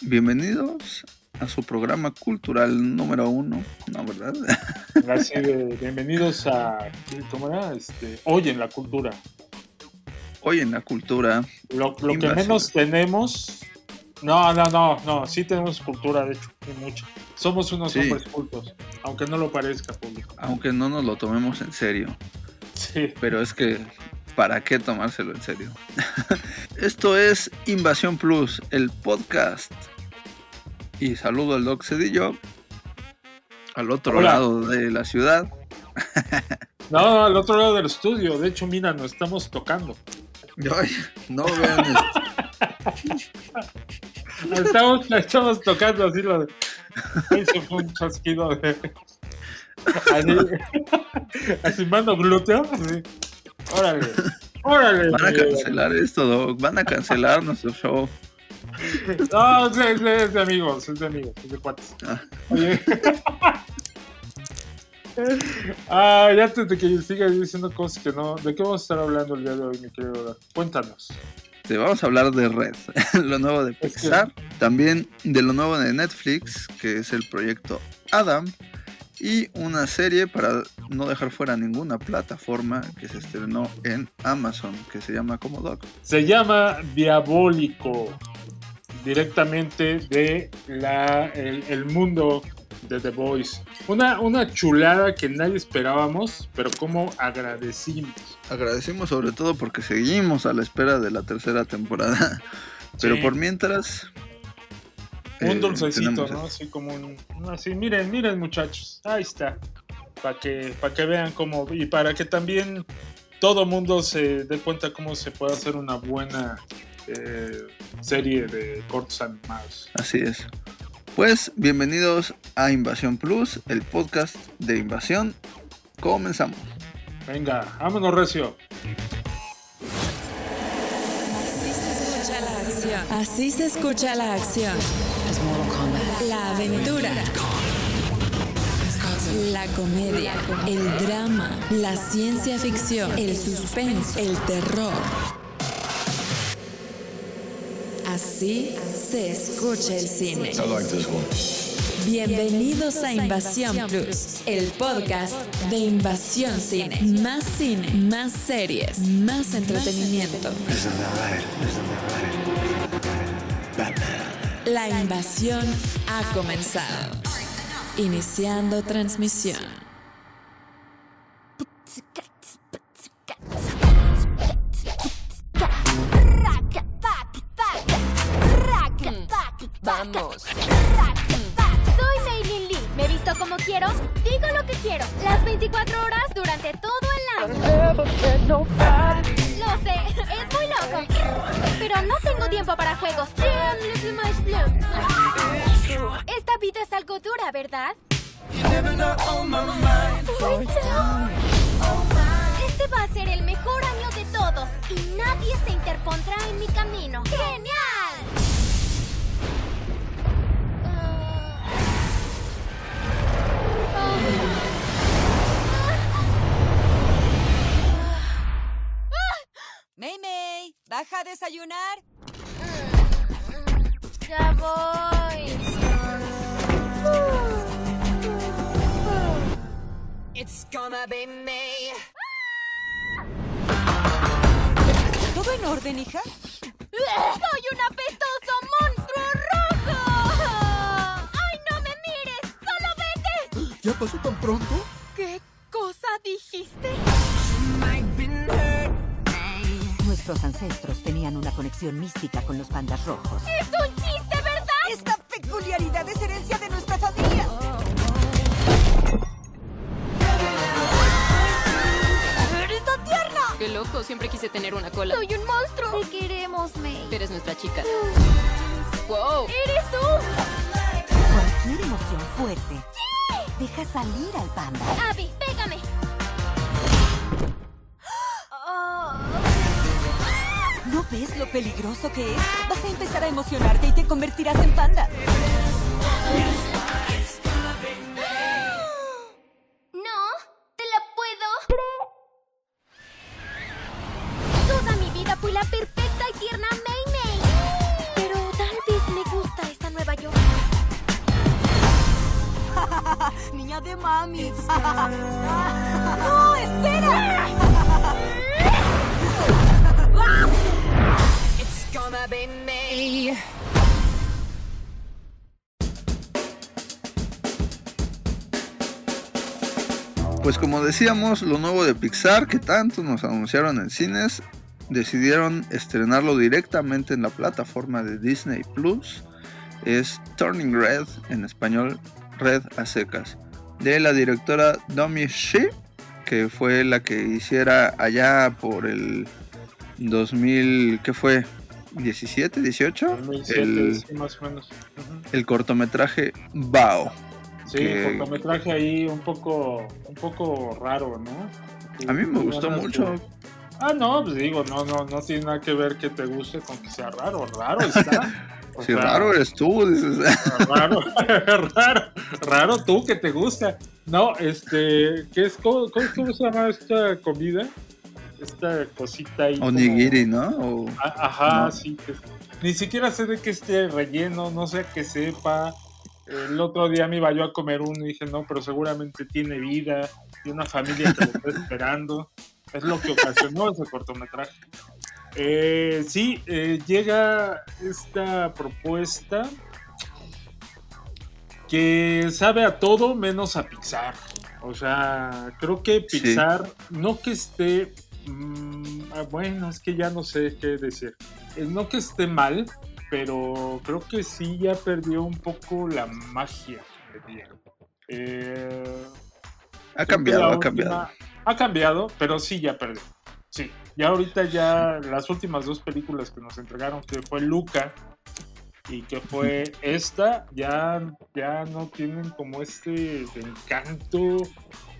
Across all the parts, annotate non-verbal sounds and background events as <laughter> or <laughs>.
Bienvenidos a su programa cultural número uno, ¿no, verdad? <laughs> Así de, bienvenidos a, ¿cómo era? Este, Hoy en la cultura. Hoy en la cultura. Lo, lo que menos tenemos, no, no, no, no, sí tenemos cultura, de hecho, y mucho. Somos unos hombres cultos, aunque no lo parezca público. Aunque no nos lo tomemos en serio. Sí. Pero es que, ¿para qué tomárselo en serio? <laughs> Esto es Invasión Plus, el podcast. Y saludo al Doc Cedillo, al otro lado de la ciudad. no, al otro lado del estudio. De hecho, mira, nos estamos tocando. Ay, no vean. <laughs> estamos, estamos tocando así lo de. Eso fue un chasquido de. Así, <laughs> así mando glúteo. Así. Órale. Órale. Van a cancelar esto, Doc. Van a cancelar nuestro show. No, es, de amigos, es de amigos, es de cuates. Ah. Oye. ah, ya antes de que siga diciendo cosas que no. ¿De qué vamos a estar hablando el día de hoy, mi querido? Cuéntanos. Te vamos a hablar de Red, <laughs> lo nuevo de Pixar, también de lo nuevo de Netflix, que es el proyecto Adam, y una serie para no dejar fuera ninguna plataforma que se estrenó en Amazon, que se llama como Doc. Se llama Diabólico, directamente de la, el mundo de The Voice. Una, una chulada que nadie esperábamos, pero como agradecimos. Agradecimos sobre todo porque seguimos a la espera de la tercera temporada. <laughs> Pero por mientras... Un eh, dulcecito, ¿no? Así como un... Así, miren, miren muchachos, ahí está. Para que, para que vean cómo... Y para que también todo mundo se dé cuenta cómo se puede hacer una buena eh, serie de cortos animados. Así es. Pues bienvenidos a Invasión Plus, el podcast de Invasión. Comenzamos. Venga, vámonos recio. Así se escucha la acción. Así se escucha la acción. La aventura. La comedia, el drama, la ciencia ficción, el suspense, el terror. Así se escucha el cine. Bienvenidos a Invasión Plus, el podcast de Invasión Cine. Más cine, más series, más entretenimiento. La invasión ha comenzado. Iniciando transmisión. Vamos. Soy Maylin Lee. Me visto como quiero, digo lo que quiero. Las 24 horas durante todo el año. Es muy loco. Pero no tengo tiempo para juegos. Esta vida es algo dura, ¿verdad? Este va a ser el mejor año de todos y nadie se interpondrá en mi camino. ¡Genial! May May, ¿baja a desayunar? Ya voy. It's gonna be me. ¿Todo en orden, hija? ¡Soy un apestoso monstruo rojo! ¡Ay, no me mires! ¡Solo vete! ¿Ya pasó tan pronto? ¿Qué cosa dijiste? Nuestros ancestros tenían una conexión mística con los pandas rojos. ¡Es un chiste, verdad! Esta peculiaridad es herencia de nuestra familia. ¡Eres tan tierna! Qué loco, siempre quise tener una cola. ¡Soy un monstruo! Te queremos, May. Eres nuestra chica. ¡Wow! ¡Eres tú! Cualquier emoción fuerte. Deja salir al panda. Abby, pégame. ¿No ves lo peligroso que es? Vas a empezar a emocionarte y te convertirás en panda. No, te la puedo. Toda mi vida fui la perfecta y tierna Mei Mei. Pero tal vez me gusta esta Nueva York. <laughs> Niña de mami. <laughs> Pues como decíamos, lo nuevo de Pixar que tanto nos anunciaron en cines, decidieron estrenarlo directamente en la plataforma de Disney Plus. Es Turning Red, en español Red a secas, de la directora Domi Shi, que fue la que hiciera allá por el 2000, ¿qué fue? 17, 18, 2007, el, sí, más o menos. El cortometraje Bao. Sí, que- cortometraje ahí un poco, poco raro, ¿no? A mí me gustó mucho. Ah, no, pues digo, no, no, no tiene nada que ver que te guste con que sea raro, raro está. <laughs> O Si sea, raro eres tú, dices. <laughs> Raro, <laughs> raro, raro tú que te gusta. No, este, ¿qué es? ¿Cómo, cómo- se llama esta comida? Esta cosita ahí. como- ¿no? O- A- Ajá, No. sí. que- ni siquiera sé de qué esté relleno, no sé qué sepa. El otro día me iba yo a comer uno y dije, no, pero seguramente tiene vida, y una familia que lo está esperando. Es lo que ocasionó ese cortometraje. Eh, sí, eh, llega esta propuesta que sabe a todo menos a Pixar. O sea, creo que Sí. Pixar, no que esté, mm, ah, bueno, es que ya no sé qué decir. Eh, No que esté mal, pero creo que sí ya perdió un poco la magia. Eh, ha cambiado, ha última- cambiado. Ha cambiado, pero sí ya perdió. Sí, ya ahorita ya las últimas dos películas que nos entregaron, que fue Luca y que fue esta, ya, ya no tienen como este encanto.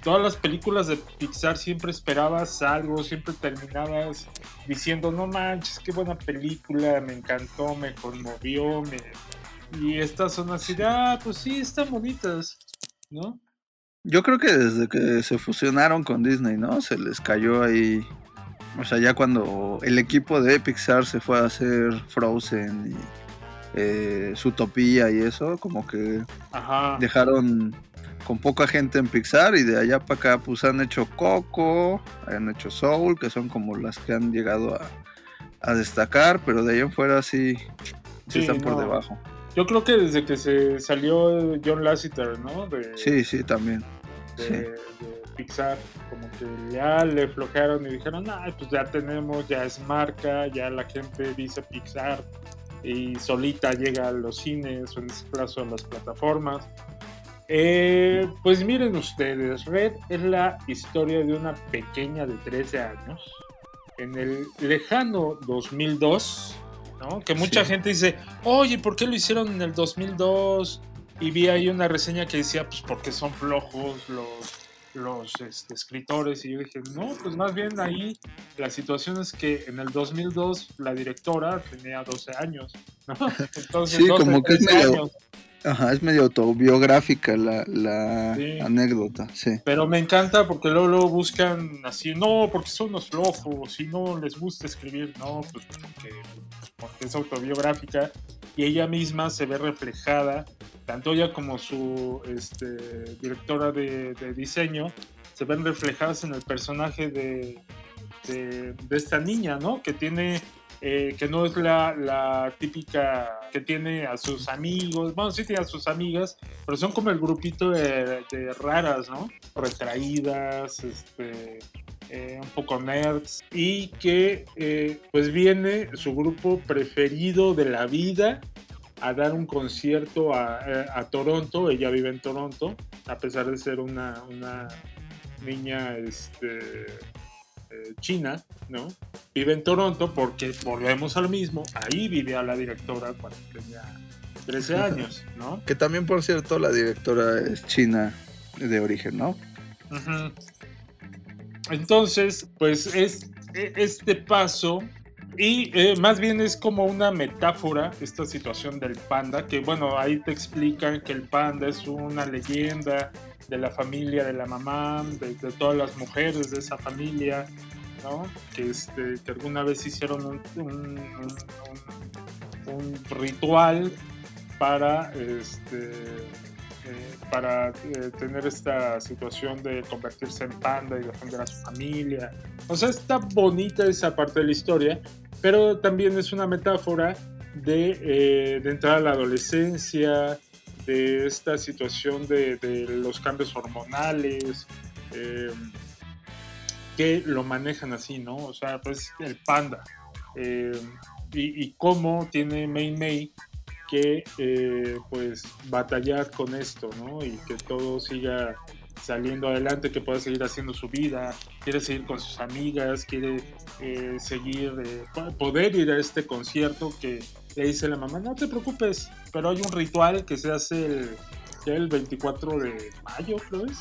Todas las películas de Pixar siempre esperabas algo, siempre terminabas diciendo, no manches, qué buena película, me encantó, me conmovió, me... Y estas son así ah, pues sí, están bonitas, ¿no? Yo creo que desde que se fusionaron con Disney, ¿no? Se les cayó ahí. O sea, ya cuando el equipo de Pixar se fue a hacer Frozen y eh, Zootopia y eso, como que Ajá. dejaron con poca gente en Pixar y de allá para acá pues han hecho Coco, han hecho Soul, que son como las que han llegado a, a destacar, pero de ahí en fuera sí, sí Sí, están por debajo. Yo creo que desde que se salió John Lasseter, ¿no? De, Sí, sí, también. de, sí. de Pixar, como que ya le flojearon y dijeron, ah, pues ya tenemos, ya es marca, ya la gente dice Pixar y solita llega a los cines o en este caso a las plataformas. Eh, pues miren ustedes, Red es la historia de una pequeña de 13 años en el lejano 2002, ¿no? Que mucha Sí. gente dice, oye, ¿por qué lo hicieron en el 2002? Y vi ahí una reseña que decía, pues porque son flojos los, los este, escritores. Y yo dije, no, pues más bien ahí la situación es que en el 2002 la directora tenía 12 años, ¿no? <laughs> Entonces, Sí, 12, como que es 13 medio- años. Ajá, es medio autobiográfica la, la Sí. anécdota, sí. Pero me encanta porque luego, luego buscan así, no, porque son los flojos, y no les gusta escribir, no, pues porque, porque es autobiográfica y ella misma se ve reflejada, tanto ella como su este, directora de, de diseño, se ven reflejadas en el personaje de, de, de esta niña, ¿no? Que tiene... eh, que no es la, típica que tiene a sus amigos, bueno, sí tiene a sus amigas, pero son como el grupito de, raras, ¿no? Retraídas, este, eh, un poco nerds, y que eh, pues viene su grupo preferido de la vida a dar un concierto a, a Toronto, ella vive en Toronto, a pesar de ser una, una niña este, eh, china, ¿no? Vive en Toronto porque volvemos a lo mismo, ahí vivía la directora cuando tenía 13 años, ¿no? Que también, por cierto, la directora es china de origen, ¿no? Entonces, pues es e- este paso y eh, más bien es como una metáfora esta situación del panda, que bueno, ahí te explican que el panda es una leyenda de la familia de la mamá, de, todas las mujeres de esa familia, ¿no? Que, este, alguna vez hicieron un- un ritual para este, para eh, tener esta situación de convertirse en panda y defender a su familia. O sea, está bonita esa parte de la historia, pero también es una metáfora de, eh, de entrar a la adolescencia, de esta situación de, de los cambios hormonales, eh, que lo manejan así, ¿no? O sea, pues el panda. Eh, y, y, cómo tiene Mei Mei que eh, pues batallar con esto, ¿no? Y que todo siga saliendo adelante, que pueda seguir haciendo su vida, quiere seguir con sus amigas, quiere eh, seguir, eh, poder ir a este concierto que le dice la mamá, no te preocupes, pero hay un ritual que se hace el, el 24 de mayo, creo es.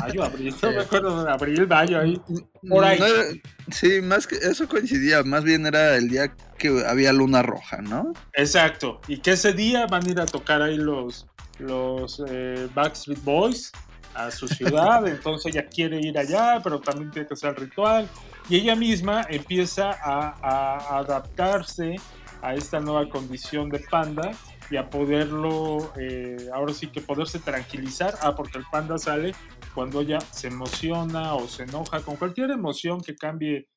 Mayo, abril, no me acuerdo, abril, mayo, ahí, por ahí. No, sí, más que eso coincidía, más bien era el día que había luna roja, ¿no? Exacto, y que ese día van a ir a tocar ahí los, los eh, Backstreet Boys a su <laughs> ciudad, entonces ella quiere ir allá, pero también tiene que hacer el ritual, y ella misma empieza a, a adaptarse a esta nueva condición de panda y a poderlo, eh, ahora sí que poderse tranquilizar, ah, porque el panda sale cuando ella se emociona o se enoja, con cualquier emoción que cambie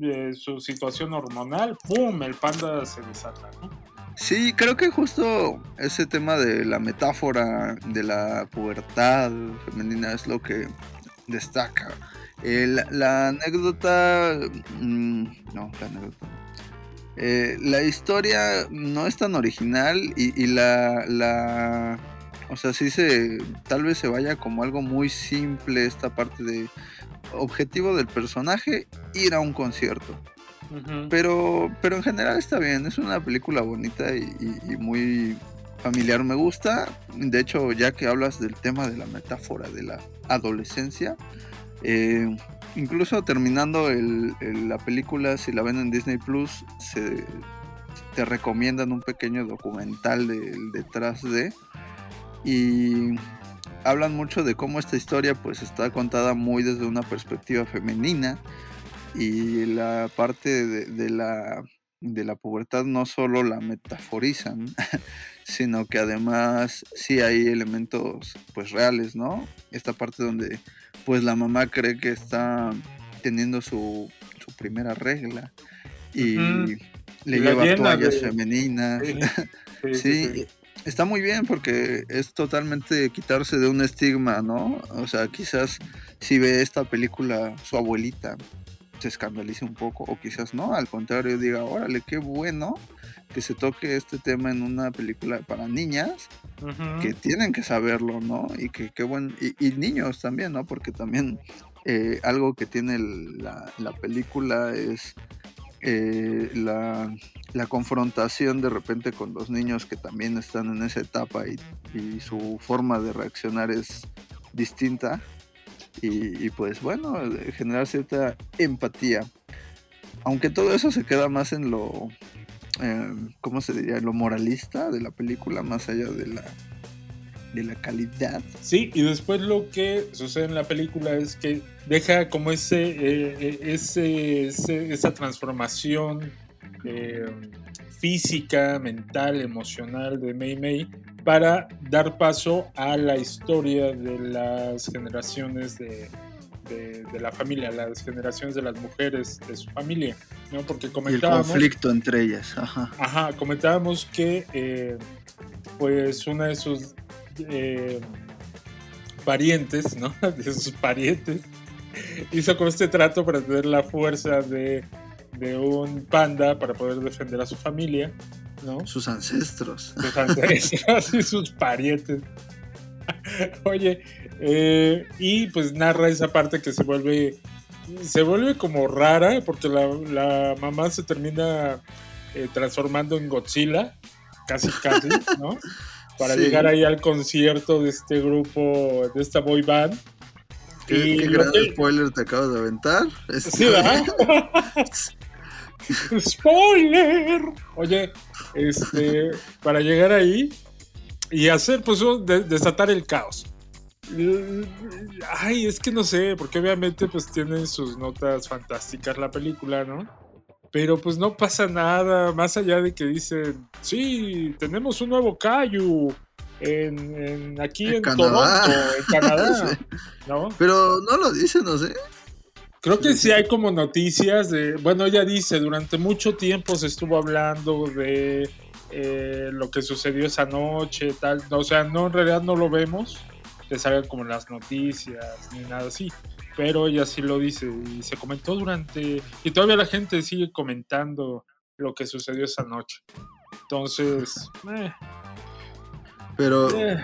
eh, su situación hormonal, ¡pum!, el panda se desata, ¿no? Sí, creo que justo ese tema de la metáfora de la pubertad femenina es lo que destaca. Eh, la, la, anécdota... No, la anécdota. Eh, la historia no es tan original y, y la, la, O sea, sí se... Tal vez se vaya como algo muy simple esta parte de objetivo del personaje, ir a un concierto. Uh -huh. Pero, pero en general está bien, es una película bonita y, y, y, muy familiar, me gusta. De hecho, ya que hablas del tema de la metáfora de la adolescencia, eh, incluso terminando el, la película, si la ven en Disney Plus, se, te recomiendan un pequeño documental del de, detrás de. Y hablan mucho de cómo esta historia pues está contada muy desde una perspectiva femenina y la parte de, de, la, de la pubertad no solo la metaforizan, <laughs> sino que además sí hay elementos pues reales, ¿no? Esta parte donde pues la mamá cree que está teniendo su, su primera regla y uh -huh. le la lleva toallas de... femeninas. Sí, <laughs> sí, sí, sí, está muy bien porque es totalmente quitarse de un estigma, ¿no? O sea, quizás si ve esta película su abuelita se escandalice un poco o quizás no, al contrario diga, órale, qué bueno que se toque este tema en una película para niñas uh -huh. que tienen que saberlo, ¿no? Y que qué buen y, y, niños también, ¿no? Porque también eh, algo que tiene la, la película es eh, la, la, confrontación de repente con los niños que también están en esa etapa y, y su forma de reaccionar es distinta y, pues bueno, generar cierta empatía. Aunque todo eso se queda más en lo, eh, ¿cómo se diría? Lo moralista de la película, más allá de la, de la calidad. Sí, y después lo que sucede en la película es que deja como ese, eh, ese, ese, esa transformación eh, física, mental, emocional de Mei Mei para dar paso a la historia de las generaciones de, de, de, la familia, las generaciones de las mujeres de su familia, ¿no? Porque comentábamos... Y el conflicto entre ellas, ajá. Ajá, comentábamos que eh, pues una de sus eh, parientes, ¿no? <laughs> De sus parientes, hizo con este trato para tener la fuerza de, de un panda para poder defender a su familia, ¿no? Sus ancestros. <laughs> Sus ancestros y sus parientes. <laughs> Oye, eh, y pues narra esa parte que se vuelve se vuelve como rara porque la, la mamá se termina eh, transformando en Godzilla, casi casi, ¿no? <laughs> Para sí. llegar ahí al concierto de este grupo, de esta boy band. ¿Qué, y qué gran que... spoiler te acabas de aventar? Sí, ¿verdad? ¡Spoiler! Oye, este, para llegar ahí y hacer, pues, desatar el caos. Ay, es que no sé, porque obviamente pues tiene sus notas fantásticas la película, ¿no? Pero pues no pasa nada, más allá de que dicen, sí, tenemos un nuevo Kaiju, en, aquí en, Toronto, en Canadá. <laughs> ¿no? Pero no lo dice, no sé. Creo que sí hay como noticias de, bueno, ella dice, durante mucho tiempo se estuvo hablando de eh, lo que sucedió esa noche, tal, o sea, no, en realidad no lo vemos, que salgan como las noticias, ni nada así, pero ella sí lo dice y se comentó durante, y todavía la gente sigue comentando lo que sucedió esa noche. Entonces, eh, pero, eh.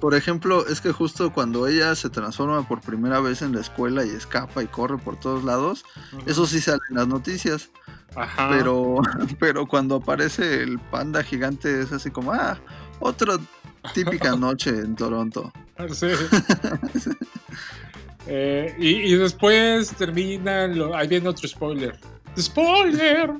por ejemplo, es que justo cuando ella se transforma por primera vez en la escuela y escapa y corre por todos lados, eso sí sale en las noticias. Ajá. Pero, <laughs> pero cuando aparece el panda gigante es así como, ah, otra típica <laughs> noche en Toronto. Sí. <laughs> Eh, y, después termina, ahí viene otro spoiler. ¡Spoiler!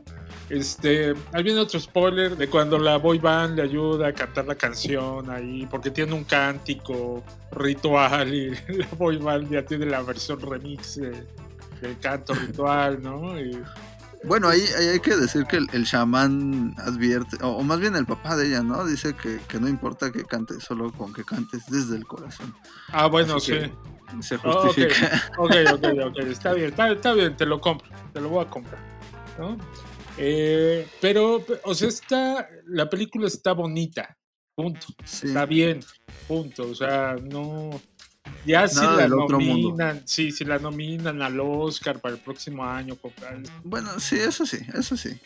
Este, ahí viene otro spoiler de cuando la boy band le ayuda a cantar la canción ahí, porque tiene un cántico ritual y <laughs> la boy band ya tiene la versión remix del canto ritual, ¿no? bueno, ahí, hay que decir que el, chamán advierte, o, más bien el papá de ella, ¿no? Dice que, no importa que cantes, solo con que cantes desde el corazón. Ah, bueno, sí. Se justifica. ok, ok, ok, está bien, está, está bien, te lo compro, te lo voy a comprar, ¿no? Eh, pero, o sea, está, la película está bonita, punto. Está bien, punto. O sea, no. Ya si la nominan, sí, si la nominan al Oscar para el próximo año. Bueno, sí, eso sí, eso sí.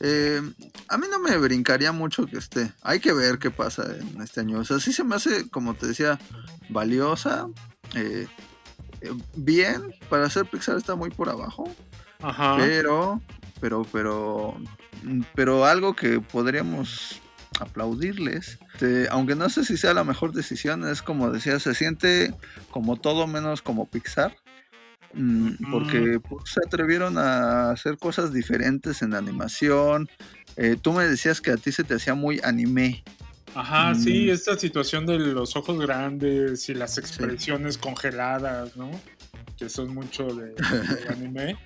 Eh, a mí no me brincaría mucho que esté. Hay que ver qué pasa en este año. O sea, sí se me hace, como te decía, valiosa. Eh, bien, para hacer Pixar está muy por abajo. Ajá. Pero pero, pero, mm, pero algo que podríamos aplaudirles, este, aunque no sé si sea la mejor decisión, es como decía, se siente como todo menos como Pixar, mm, porque pues, se atrevieron a hacer cosas diferentes en animación. Eh, tú me decías que a ti se te hacía muy anime. Ajá, sí, mm. esta situación de los ojos grandes y las expresiones congeladas, ¿no? Que son mucho de, <laughs> anime.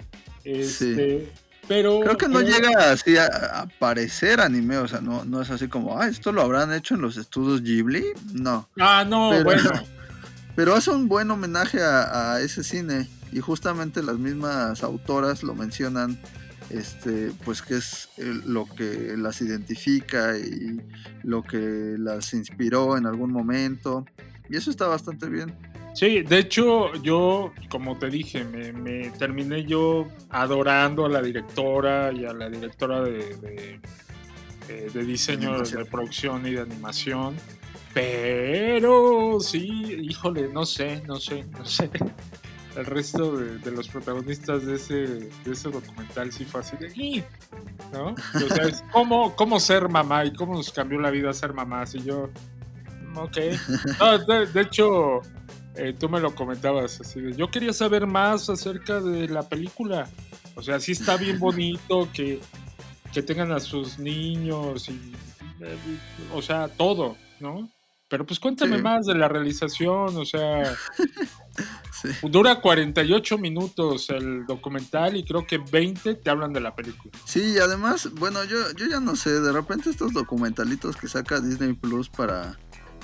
Este, pero, Creo que no llega así a, parecer anime, o sea, no, no es así como, ah, esto lo habrán hecho en los estudios Ghibli. No. Ah, no, bueno. <laughs> Pero es un buen homenaje a, ese cine y justamente las mismas autoras lo mencionan, este, pues que es lo que las identifica y lo que las inspiró en algún momento. Y eso está bastante bien. Sí, de hecho, yo, como te dije, me, terminé yo adorando a la directora y a la directora de, de, diseño de, producción y de animación. Pero sí, híjole, no sé, no sé, no sé. El resto de, los protagonistas de ese, de ese documental sí fue así de ¿no? O sea, es cómo, cómo ser mamá y cómo nos cambió la vida ser mamá. Así yo, ok. de hecho, eh, tú me lo comentabas, así de, yo quería saber más acerca de la película. O sea, sí está bien <laughs> bonito que, que tengan a sus niños y, eh, o sea, todo, ¿no? Pero pues cuéntame más de la realización, o sea, <laughs> dura 48 minutos el documental y creo que 20 te hablan de la película. Sí, y además, bueno, yo, yo ya no sé, de repente estos documentalitos que saca Disney Plus para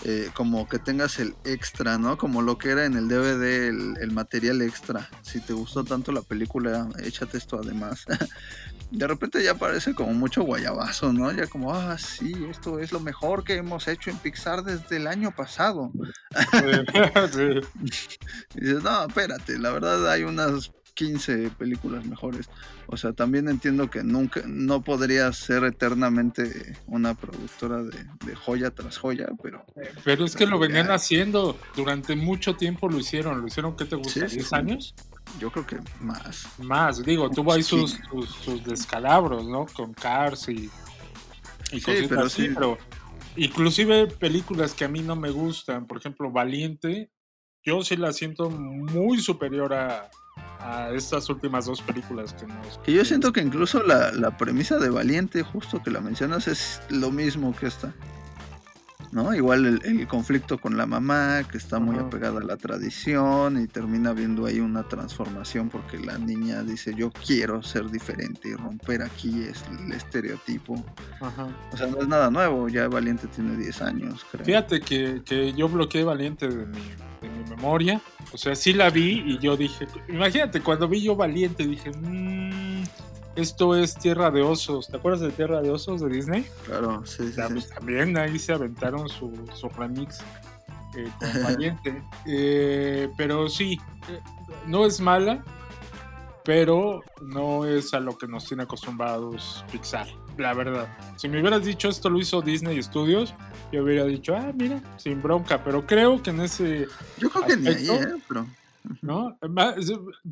eh, como que tengas el extra, ¿no? Como lo que era en el DVD, el, material extra. Si te gustó tanto la película, échate esto además. <laughs> de repente ya parece como mucho guayabazo, ¿no? Ya como, ah, sí, esto es lo mejor que hemos hecho en Pixar desde el año pasado. <laughs> <laughs> y dices, no, espérate, la verdad hay unas 15 películas mejores. O sea, también entiendo que nunca, no podría ser eternamente una productora de, joya tras joya, pero... Pero es que lo venían haciendo, durante mucho tiempo lo hicieron, lo hicieron, ¿qué te gusta? ¿10 años? Yo creo que más. Más, digo, tuvo ahí sus, sus, descalabros, ¿no? Con Cars y, y cositas pero así, pero inclusive películas que a mí no me gustan, por ejemplo, Valiente, yo sí la siento muy superior a, a estas últimas dos películas que nos... Y yo siento que incluso la, premisa de Valiente, justo que la mencionas, es lo mismo que esta. ¿No? Igual el, el conflicto con la mamá, que está muy apegada a la tradición y termina viendo ahí una transformación porque la niña dice yo quiero ser diferente y romper aquí es el estereotipo. Ajá. O sea, no es nada nuevo, ya Valiente tiene 10 años, creo. Fíjate que, que yo bloqueé Valiente de mi, de mi memoria. O sea, sí la vi y yo dije, imagínate, cuando vi yo Valiente dije, "Mm, esto es Tierra de Osos. ¿Te acuerdas de Tierra de Osos de Disney? Claro, sí, sí, también ahí se aventaron su, su remix eh, con Valiente. Eh, pero sí, eh, no es mala, pero no es a lo que nos tiene acostumbrados Pixar, la verdad. Si me hubieras dicho esto lo hizo Disney Studios, yo hubiera dicho, ah, mira, sin bronca, pero creo que en ese, Yo creo que ni ahí, ¿eh? Pero ¿no?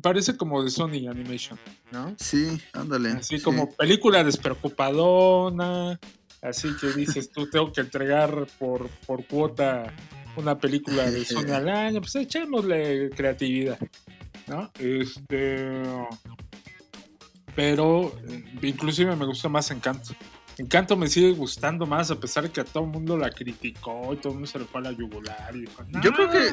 Parece como de Sony Animation, ¿no? sí, ándale. Así sí. como película despreocupadona, así que dices tú tengo que entregar por, por cuota una película de <laughs> Sony al año, pues echémosle creatividad, ¿no? Este, pero eh, inclusive me gusta más Encanto. Encanto me sigue gustando más a pesar de que a todo el mundo la criticó y todo el mundo se le fue a la yugular y dijo, Yo creo que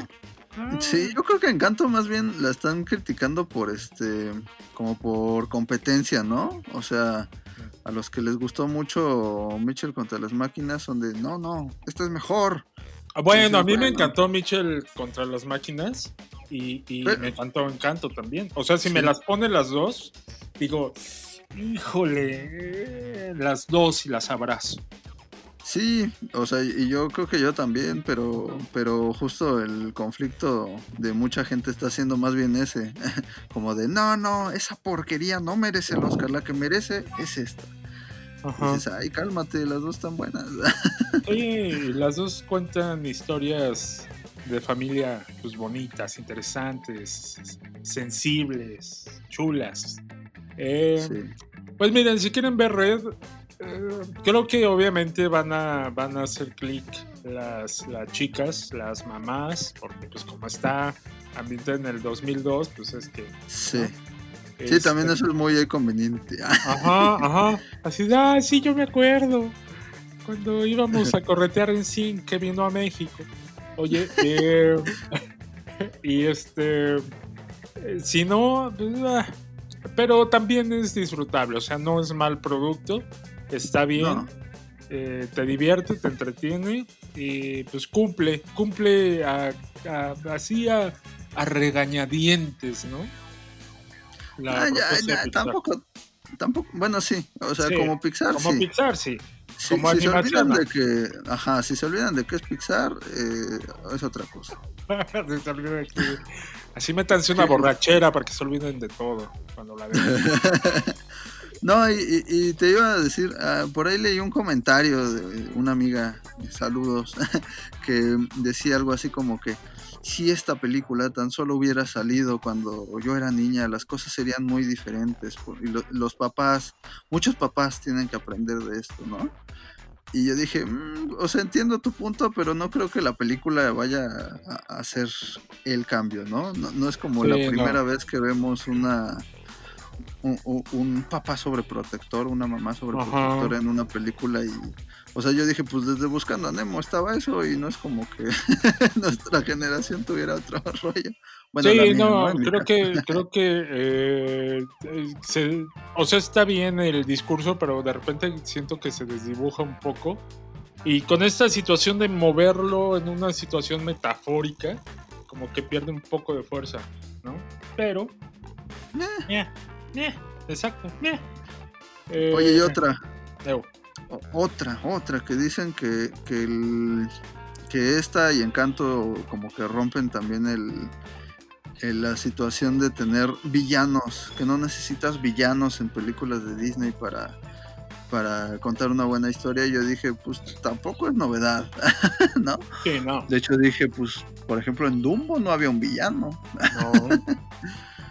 "No, Sí, yo creo que Encanto más bien la están criticando por este, como por competencia, ¿no? O sea, a los que les gustó mucho Mitchell contra las máquinas son de, no, no, esta es mejor. Ah, Bueno, a mí me encantó Mitchell contra las máquinas y, y Pero- me encantó Encanto también. O sea, si me las pone las dos, digo, híjole, las dos y las abrazo. Sí, o sea, y yo creo que yo también, pero, pero justo el conflicto de mucha gente está siendo más bien ese, <laughs> como de, no, no, esa porquería no merece el Oscar, la que merece es esta. Y dices, ay, cálmate, las dos están buenas. <laughs> Sí, las dos cuentan historias de familia pues bonitas, interesantes, sensibles, chulas. Eh, Sí. Pues miren, si quieren ver Red, eh, creo que obviamente van a, van a hacer clic las, las chicas, las mamás, porque pues como está ambientada en el 2002, pues es que... Sí. ¿no? Sí, también Este, eso es muy conveniente. <laughs> Ajá, ajá. Así ah, sí, yo me acuerdo. Cuando íbamos a corretear en Zinc que vino a México. Oye, eh, <laughs> y este. eh, Si no, pues, ah, pero también es disfrutable, o sea, no es mal producto, está bien, No. eh, te divierte, te entretiene y pues cumple, cumple a- a- así a, a regañadientes, ¿no? La Ah, ya, de ya, tampoco, tampoco, bueno, sí, o sea, Sí, como Pixar, Como sí. Pixar, sí. Si, como si se olvidan de que, ajá, si se olvidan de que es Pixar, eh, es otra cosa. <laughs> Se te olvida que- Así métanse una borrachera para que se olviden de todo cuando la vean. <laughs> No, y, y- te iba a decir, ah, por ahí leí un comentario de una amiga, saludos, <laughs> que decía algo así como que si esta película tan solo hubiera salido cuando yo era niña, las cosas serían muy diferentes. por- Y lo- los papás, muchos papás tienen que aprender de esto, ¿no? Y yo dije, "Mm, o sea, entiendo tu punto, pero no creo que la película vaya a, a hacer el cambio, ¿no? No, no es como Sí, la no. primera vez que vemos una un, un- papá sobreprotector, una mamá sobreprotectora en una película y, o sea, yo dije, pues desde Buscando a Nemo estaba eso y no es como que <laughs> nuestra generación tuviera otro <laughs> rollo. Bueno, sí, mía, no, creo que, <laughs> creo que, eh, eh, se- o sea, está bien el discurso, pero de repente siento que se desdibuja un poco. Y con esta situación de moverlo en una situación metafórica, como que pierde un poco de fuerza, ¿no? Pero, eh, exacto. Eh, Oye, y otra, otra, otra, que dicen que, que, el, que esta y Encanto como que rompen también el, el- la situación de tener villanos, que no necesitas villanos en películas de Disney para, para contar una buena historia. Yo dije, pues tampoco es novedad, <laughs> ¿no? Sí, no. De hecho dije, pues, por ejemplo, en Dumbo no había un villano.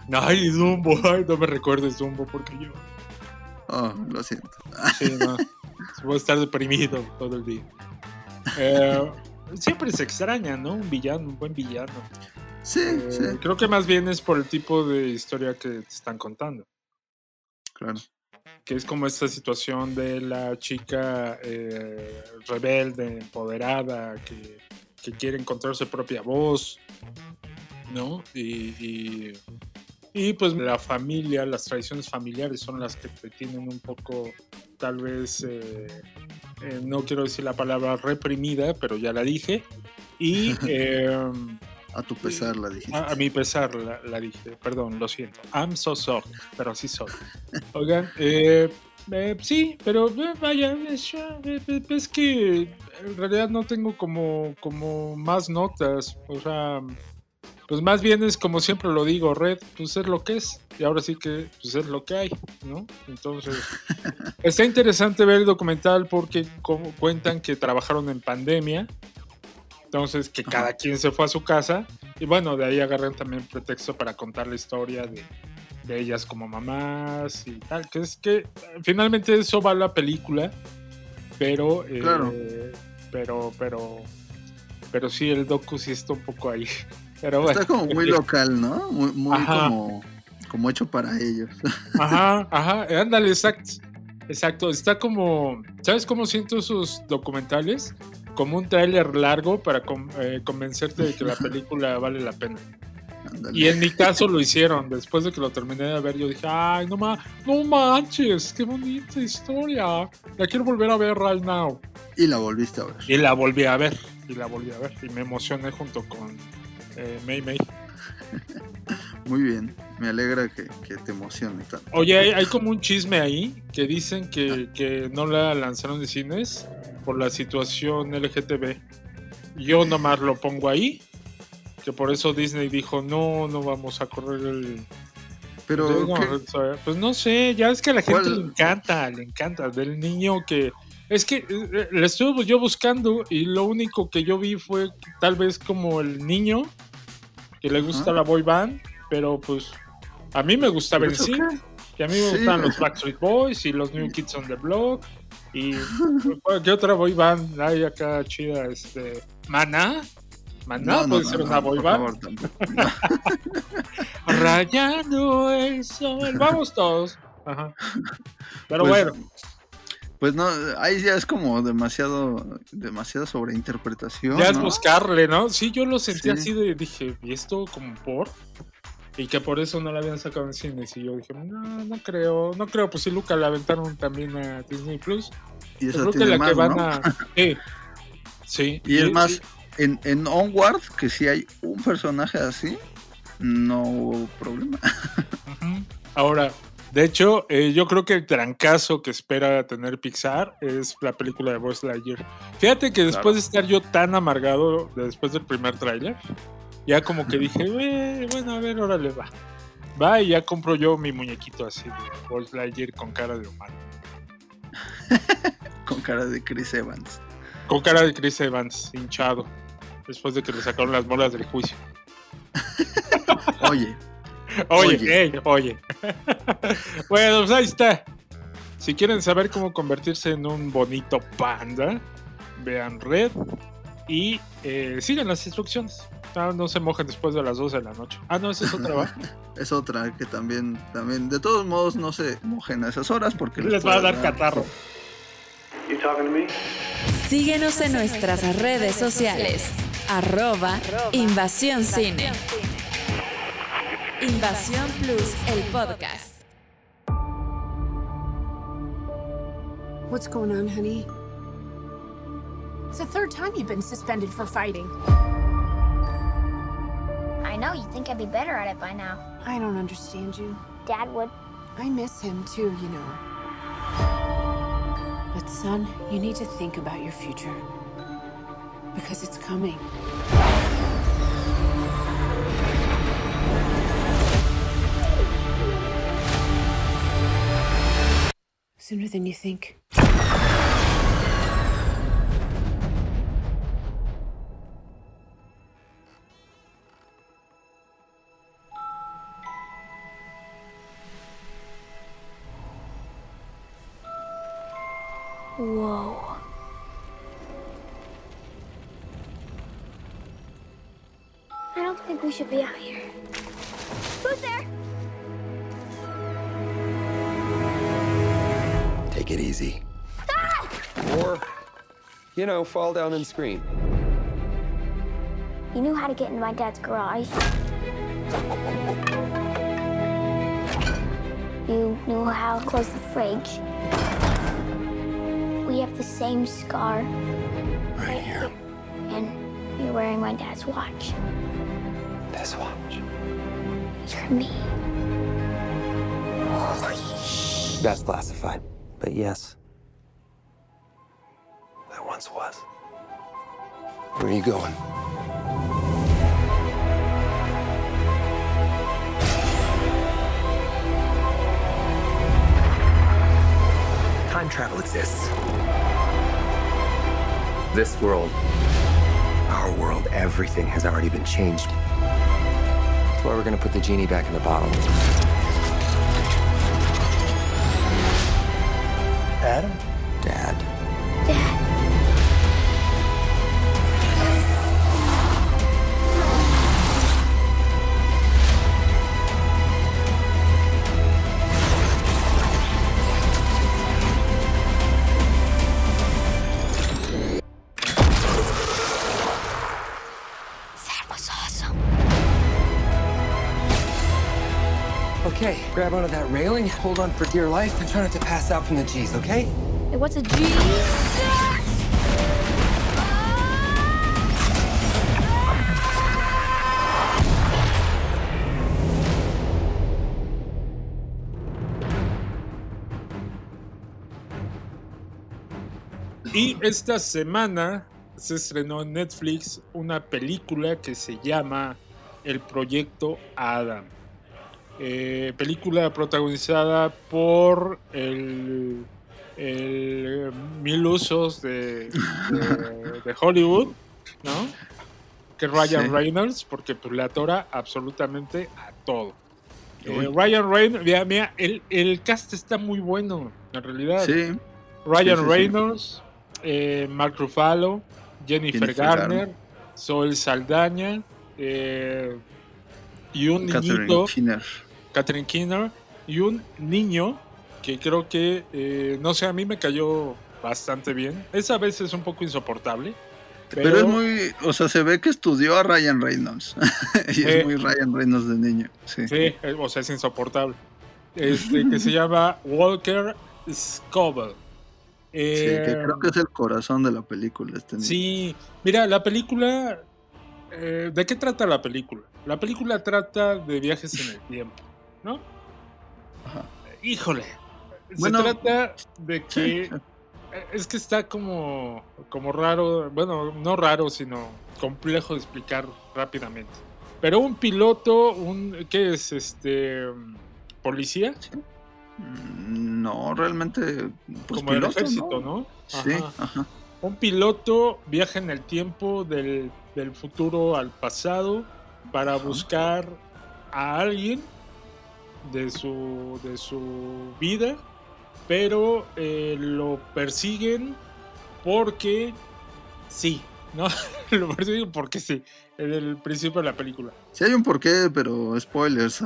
No. Ay, Dumbo, ay, no me recuerdes Dumbo porque yo. Oh, lo siento. Sí, no. Voy a estar deprimido todo el día. Eh, siempre se extraña, ¿no? Un villano, un buen villano. Sí, sí, Creo que más bien es por el tipo de historia que te están contando. claro. que es como esta situación de la chica eh, rebelde, empoderada, que, que, quiere encontrar su propia voz, ¿no? Y, y, pues la familia, las tradiciones familiares son las que te tienen un poco, tal vez, eh, eh, no quiero decir la palabra reprimida, pero ya la dije. Y... <laughs> A tu pesar la dijiste. A, mi pesar la, dije, perdón, lo siento. I'm so sorry, pero así soy. Oigan, eh, eh, sí, pero eh, vaya, es, que en realidad no tengo como, como más notas. O sea, pues más bien es como siempre lo digo, Red, pues es lo que es. Y ahora sí que pues es lo que hay, ¿no? Entonces, <laughs> está interesante ver el documental porque como cuentan que trabajaron en pandemia entonces, que cada quien se fue a su casa. Y bueno, de ahí agarran también pretexto para contar la historia de, ellas como mamás y tal. Que es que finalmente eso va a la película. Pero, eh, pero, pero, pero sí, el docu sí está un poco ahí. <laughs> Pero está como muy local, ¿no? Muy, como, como hecho para ellos. <laughs> Ajá, ajá, ándale, exacto. Exacto, está como, ¿sabes cómo siento esos documentales? Como un tráiler largo para eh, convencerte de que la película <laughs> vale la pena. Y en mi caso lo hicieron. Después de que lo terminé de ver, yo dije, ay, no, ma no manches, qué bonita historia. La quiero volver a ver right now. Y la volviste a ver. Y la volví a ver. Y la volví a ver. Y me emocioné junto con eh, May May. Muy bien, me alegra que, te emocione tanto. Oye, hay, como un chisme ahí que dicen que, que no la lanzaron de cines por la situación LGTB. Yo nomás lo pongo ahí, que por eso Disney dijo, no, no vamos a correr el... Pero... Pues no sé, ya es que a la gente le encanta, le encanta, del niño que... Es que eh, le estuve yo buscando y lo único que yo vi fue tal vez como el niño que le gusta la boy band, pero pues a mí me gustaba el sí. Y a mí me gustan los Backstreet Boys y los New Kids on the Block y ¿qué otra boy band hay acá chida? Este, ¿Maná? ¿Maná puede ser una boy band? <laughs> Rayando el sol. Vamos todos. Ajá. Pero pues, bueno. Pues no, ahí ya es como demasiado, demasiada sobreinterpretación. Ya es buscarle, ¿no? Sí, yo lo sentí así de, dije, ¿y esto como por? Y que por eso no la habían sacado en cines. Y yo dije, no, no creo, no creo, pues si Luca la aventaron también a Disney Plus. Y creo que la que van a. <laughs> Sí. sí. Y, es más, en, en Onward, que si hay un personaje así, no hubo problema. <laughs> Ahora, de hecho, eh, yo creo que el trancazo que espera tener Pixar es la película de Buzz Lightyear. Fíjate que después de estar yo tan amargado después del primer tráiler, ya como que dije, bueno, a ver, órale, va. Va y ya compro yo mi muñequito así de Buzz Lightyear con cara de humano. <laughs> con cara de Chris Evans. Con cara de Chris Evans, hinchado. Después de que le sacaron las bolas del juicio. <laughs> oye. Oye, oye. <laughs> bueno, pues ahí está. Si quieren saber cómo convertirse en un bonito panda, vean Red y eh, sigan las instrucciones. Ah, no se mojen después de las 12 de la noche. Ah, no, esa es otra, ¿va? <laughs> es otra que también, también, de todos modos, no se mojen a esas horas porque les, va a dar catarro. Síguenos en nuestras redes sociales. Arroba Invasión Cine. Invasión Plus, el podcast. What's going on, honey? It's the third time you've been suspended for fighting. I know, you'd think I'd be better at it by now. I don't understand you. Dad would. I miss him too, you know. But son, you need to think about your future. Because it's coming. Sooner than you think. Should be out here. Who's there? Take it easy. Or, you know, fall down and scream. You knew how to get in my dad's garage. You knew how to close the fridge. We have the same scar. Right here. And you're wearing my dad's watch. This watch. You're me. That's classified. But yes. I once was. Where are you going? Time travel exists. This world, our world, everything has already been changed. That's why we're gonna put the genie back in the bottle. Adam? Okay, grab onto that railing, hold on for dear life, and try not to pass out from the G's, okay? Hey, what's a G? Y esta semana se estrenó en Netflix una película que se llama El Proyecto Adam. Eh, película protagonizada por el, el mil usos de, de- de Hollywood, ¿no? Que Ryan Sí. Reynolds, porque pues, le atora absolutamente a todo. Eh. Ryan Reynolds, mira, mira, el, el cast está muy bueno, en realidad. Sí, Ryan Sí. Reynolds, eh, Mark Ruffalo, Jennifer, Jennifer Garner, Garner. Saldaña y un Catherine niñito. Catherine Keener, y un niño que creo que, eh, no sé, a mí me cayó bastante bien. Esa vez es un poco insoportable. Pero, Pero, es muy, o sea, se ve que estudió a Ryan Reynolds. <laughs> y es muy Ryan Reynolds de niño. Sí. Sí, eh, o sea, es insoportable. Este, que se llama Walker Scobell. Sí, que Eh, creo que es el corazón de la película. Este niño. Sí, mira, la película. eh, ¿De qué trata la película? La película trata de viajes en el tiempo, ¿no? Ajá. Híjole. Bueno, se trata de que. Eh, Es que está como, como raro, bueno, no raro, sino complejo de explicar rápidamente. Pero un piloto, un ¿qué es? Este policía, Mm, No, realmente. Pues como el piloto, ejército, ¿no? Sí, Ajá. ajá. Un piloto viaja en el tiempo del, del futuro al pasado para Ajá. buscar a alguien de su, de su vida, pero eh, lo persiguen porque sí, ¿no? <laughs> lo persiguen porque sí, en el principio de la película. Sí hay un porqué, pero spoilers. eh,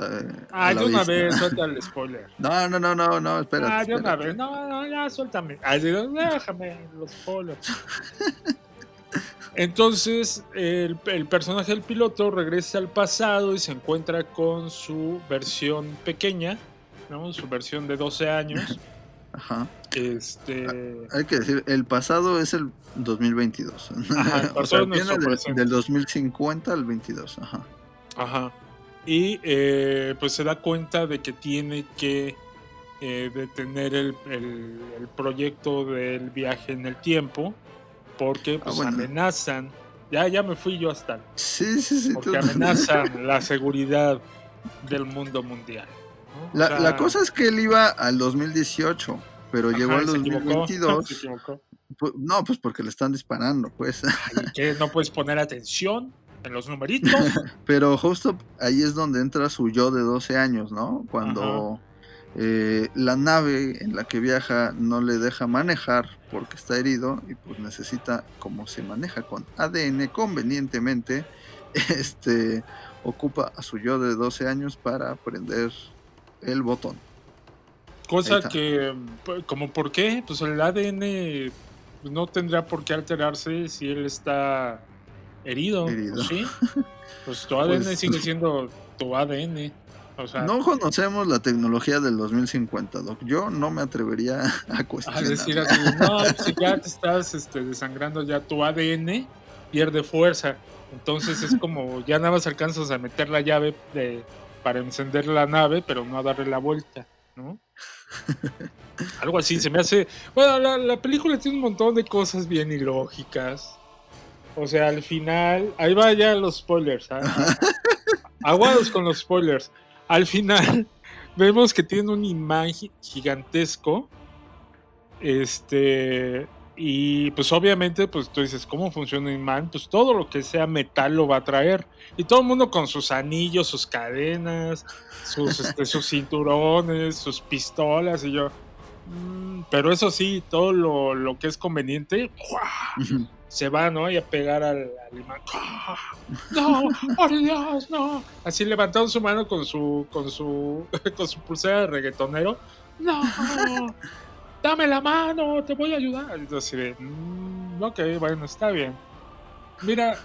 a Ah, de una vez, suelta el <laughs> spoiler. No, no, no, no, no, espérate. ah, de una vez, no, no, ya suéltame. Ah, sí, déjame los spoilers. <laughs> Entonces, el, el personaje del piloto regresa al pasado y se encuentra con su versión pequeña, ¿no? Su versión de 12 años. <laughs> Ajá. Este. Hay que decir, el pasado es el 2022. Ajá, el <laughs> o pasado sea, es nuestro viene del, del 2050 al 22. Ajá. Ajá. Y eh, pues se da cuenta de que tiene que eh, detener el, el- el proyecto del viaje en el tiempo porque pues, bueno. amenazan. Ya, ya me fui yo hasta. Sí, sí, sí. Porque amenazan <laughs> la seguridad del mundo mundial. ¿no? O La, sea, la cosa es que él iba al 2018, pero llegó al se equivocó, 2022. <laughs> se equivocó. No, pues porque le están disparando, pues. ¿Y qué? ¿No puedes poner atención en los numeritos? <laughs> Pero justo ahí es donde entra su yo de 12 años, ¿no? Cuando eh, la nave en la que viaja no le deja manejar porque está herido y pues necesita, como se maneja con ADN convenientemente, <laughs> este ocupa a su yo de 12 años para prender el botón. Cosa que, como por qué, pues el ADN no tendrá por qué alterarse si él está herido, ¿sí? <laughs> Pues tu ADN pues sigue <laughs> siendo tu ADN. O sea, no conocemos la tecnología del 2050, Doc. Yo no me atrevería <laughs> a cuestionar. A decir así, no, si ya te estás este, desangrando, ya tu ADN pierde fuerza. Entonces es como, ya nada más alcanzas a meter la llave de, para encender la nave, pero no a darle la vuelta, ¿no? <laughs> Algo así, se me hace... Bueno, la, película tiene un montón de cosas bien ilógicas. O sea, al final, ahí va ya los spoilers. ¿ah? <laughs> Aguados con los spoilers. Al final, <laughs> vemos que tiene un imán gigantesco. Este, y pues obviamente, pues tú dices, ¿cómo funciona un imán? Pues todo lo que sea metal lo va a traer. Y todo el mundo con sus anillos, sus cadenas, sus, este, cinturones, sus pistolas. Y yo, mm, pero eso sí, todo lo, que es conveniente, se va, ¿no? Y a pegar al, imán. No, por Dios, no. Así levantando su mano con su, con su, <laughs> con su pulsera de reggaetonero. No dame la mano, te voy a ayudar. Así de, mm, ok, bueno, está bien. Mira,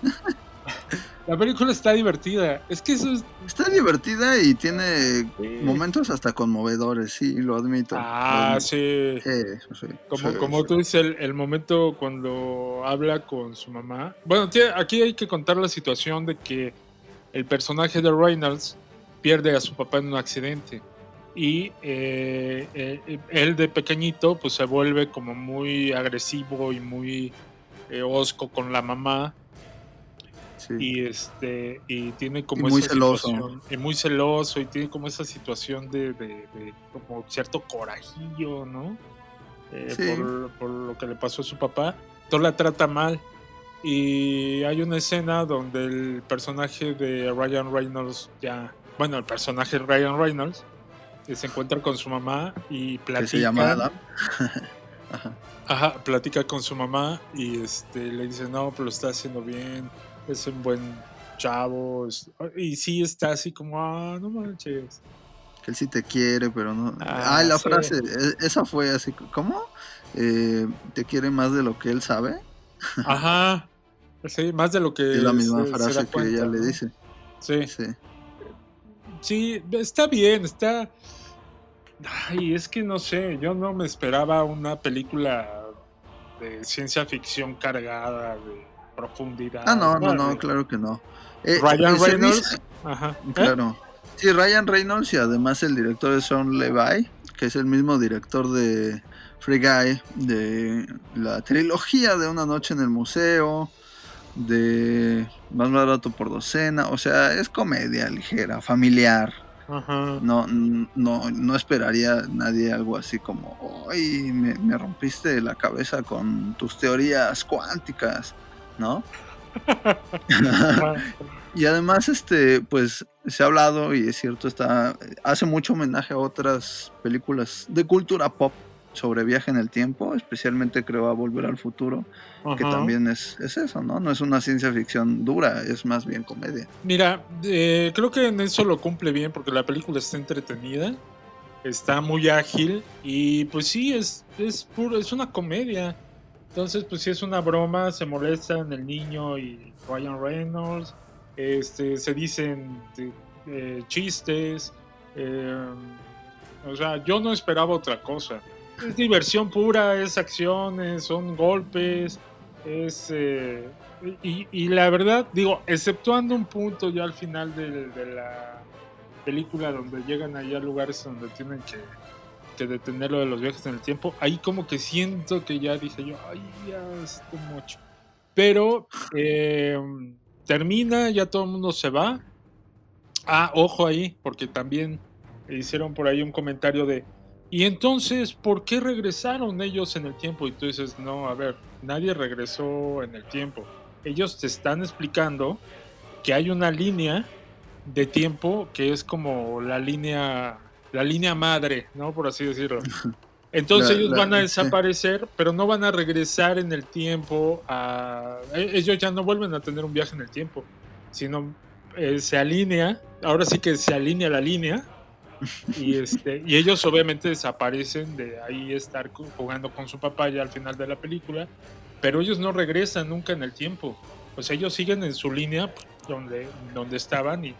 la película está divertida. Es que eso es... Está divertida y tiene momentos hasta conmovedores, sí, lo admito. Ah, sí. Como, como tú dices, el, momento cuando habla con su mamá. Bueno, aquí hay que contar la situación de que el personaje de Reynolds pierde a su papá en un accidente y eh, eh, él de pequeñito pues se vuelve como muy agresivo y muy eh, osco con la mamá y este y tiene como muy celoso y muy celoso y tiene como esa situación de, como cierto corajillo no por, por, lo que le pasó a su papá todo la trata mal y hay una escena donde el personaje de Ryan Reynolds ya bueno el personaje de Ryan Reynolds se encuentra con su mamá y platica. se llama Adam. <laughs> Ajá. platica con su mamá y este le dice, no, pero lo está haciendo bien, es un buen chavo. Y sí está así como, ah, no manches. Que él sí te quiere, pero no. Ah, la frase, e, esa fue así, ¿cómo? Eh, ¿Te quiere más de lo que él sabe? Ajá. Sí, más de lo que. Es la misma frase que ella le dice. Sí. Sí. Sí, está bien, está. Ay, es que no sé, yo no me esperaba una película de ciencia ficción cargada de profundidad. Ah, no, no, no, claro que no. Eh, Ryan Reynolds. Ajá. Claro. Sí, Ryan Reynolds y además el director es Sean Levi, que es el mismo director de Free Guy, de la trilogía de Una Noche en el Museo, de Más Barato por Docena, o sea, es comedia ligera, familiar. No, no, no esperaría nadie algo así como, ay, me, rompiste la cabeza con tus teorías cuánticas, ¿no? <laughs> <laughs> y además, este, pues se ha hablado y es cierto, está, hace mucho homenaje a otras películas de cultura pop sobre viaje en el tiempo, especialmente creo a Volver al Futuro, que también es, es, eso, ¿no? No es una ciencia ficción dura, es más bien comedia. Mira, eh, creo que en eso lo cumple bien porque la película está entretenida, está muy ágil y pues sí, es, es, puro, es una comedia. Entonces, pues sí es una broma, se molestan el niño y Ryan Reynolds, este, se dicen eh, chistes. Eh, o sea, yo no esperaba otra cosa es diversión pura, es acciones, son golpes, es... Eh, y, la verdad, digo, exceptuando un punto ya al final de, la película donde llegan allá lugares donde tienen que, que detener lo de los viajes en el tiempo, ahí como que siento que ya dije yo, ay, ya es mucho. Pero eh, termina, ya todo el mundo se va. Ah, ojo ahí, porque también hicieron por ahí un comentario de, y entonces, ¿por qué regresaron ellos en el tiempo? Y tú dices, no, a ver, nadie regresó en el tiempo. Ellos te están explicando que hay una línea de tiempo que es como la línea, la línea madre, ¿no? Por así decirlo. <laughs> Entonces ellos van a desaparecer, pero no van a regresar en el tiempo. A... E, ellos ya no vuelven a tener un viaje en el tiempo, sino eh, se alinea, ahora sí que se alinea la línea Y, <laughs> este, y ellos obviamente desaparecen de ahí estar jugando con su papá ya al final de la película, pero ellos no regresan nunca en el tiempo. Pues ellos siguen en su línea donde, donde estaban y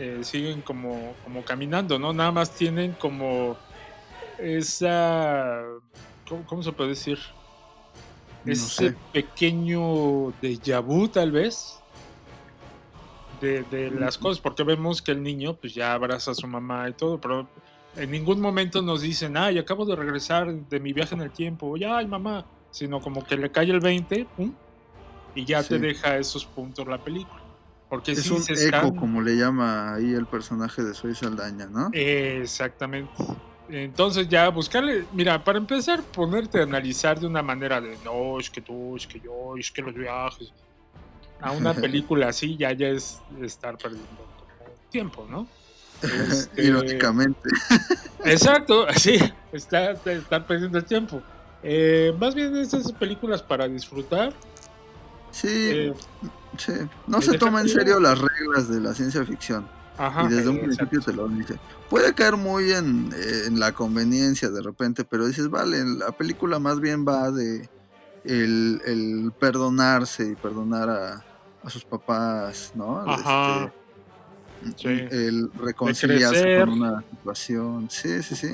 eh, siguen como, como caminando, ¿no? Nada más tienen como esa... ¿Cómo, se puede decir? Ese pequeño de vu, tal vez, de, las cosas, porque vemos que el niño pues ya abraza a su mamá y todo, pero en ningún momento nos dicen, ay, acabo de regresar de mi viaje en el tiempo, ya, ay, mamá, sino como que le cae el 20, y ya te deja esos puntos la película. Porque es un eco, como le llama ahí el personaje de Soy Saldaña, ¿no? Exactamente. Entonces ya buscarle, mira, para empezar, ponerte a analizar de una manera de, no, es que tú, es que yo, es que los viajes, a una <laughs> película así ya ya es estar perdiendo tiempo, ¿no? <laughs> Este, Irónicamente. <laughs> Exacto, sí, está, estar perdiendo el tiempo. Eh, más bien esas películas para disfrutar. Sí, eh, sí. no se toma en serio las reglas de la ciencia ficción. Ajá, y desde un principio te lo dice. Puede caer muy en, en, la conveniencia de repente, pero dices, vale, la película más bien va de el, el perdonarse y perdonar a, a sus papás, ¿no? Ajá. Este, El reconciliarse con una situación. Sí, sí, sí.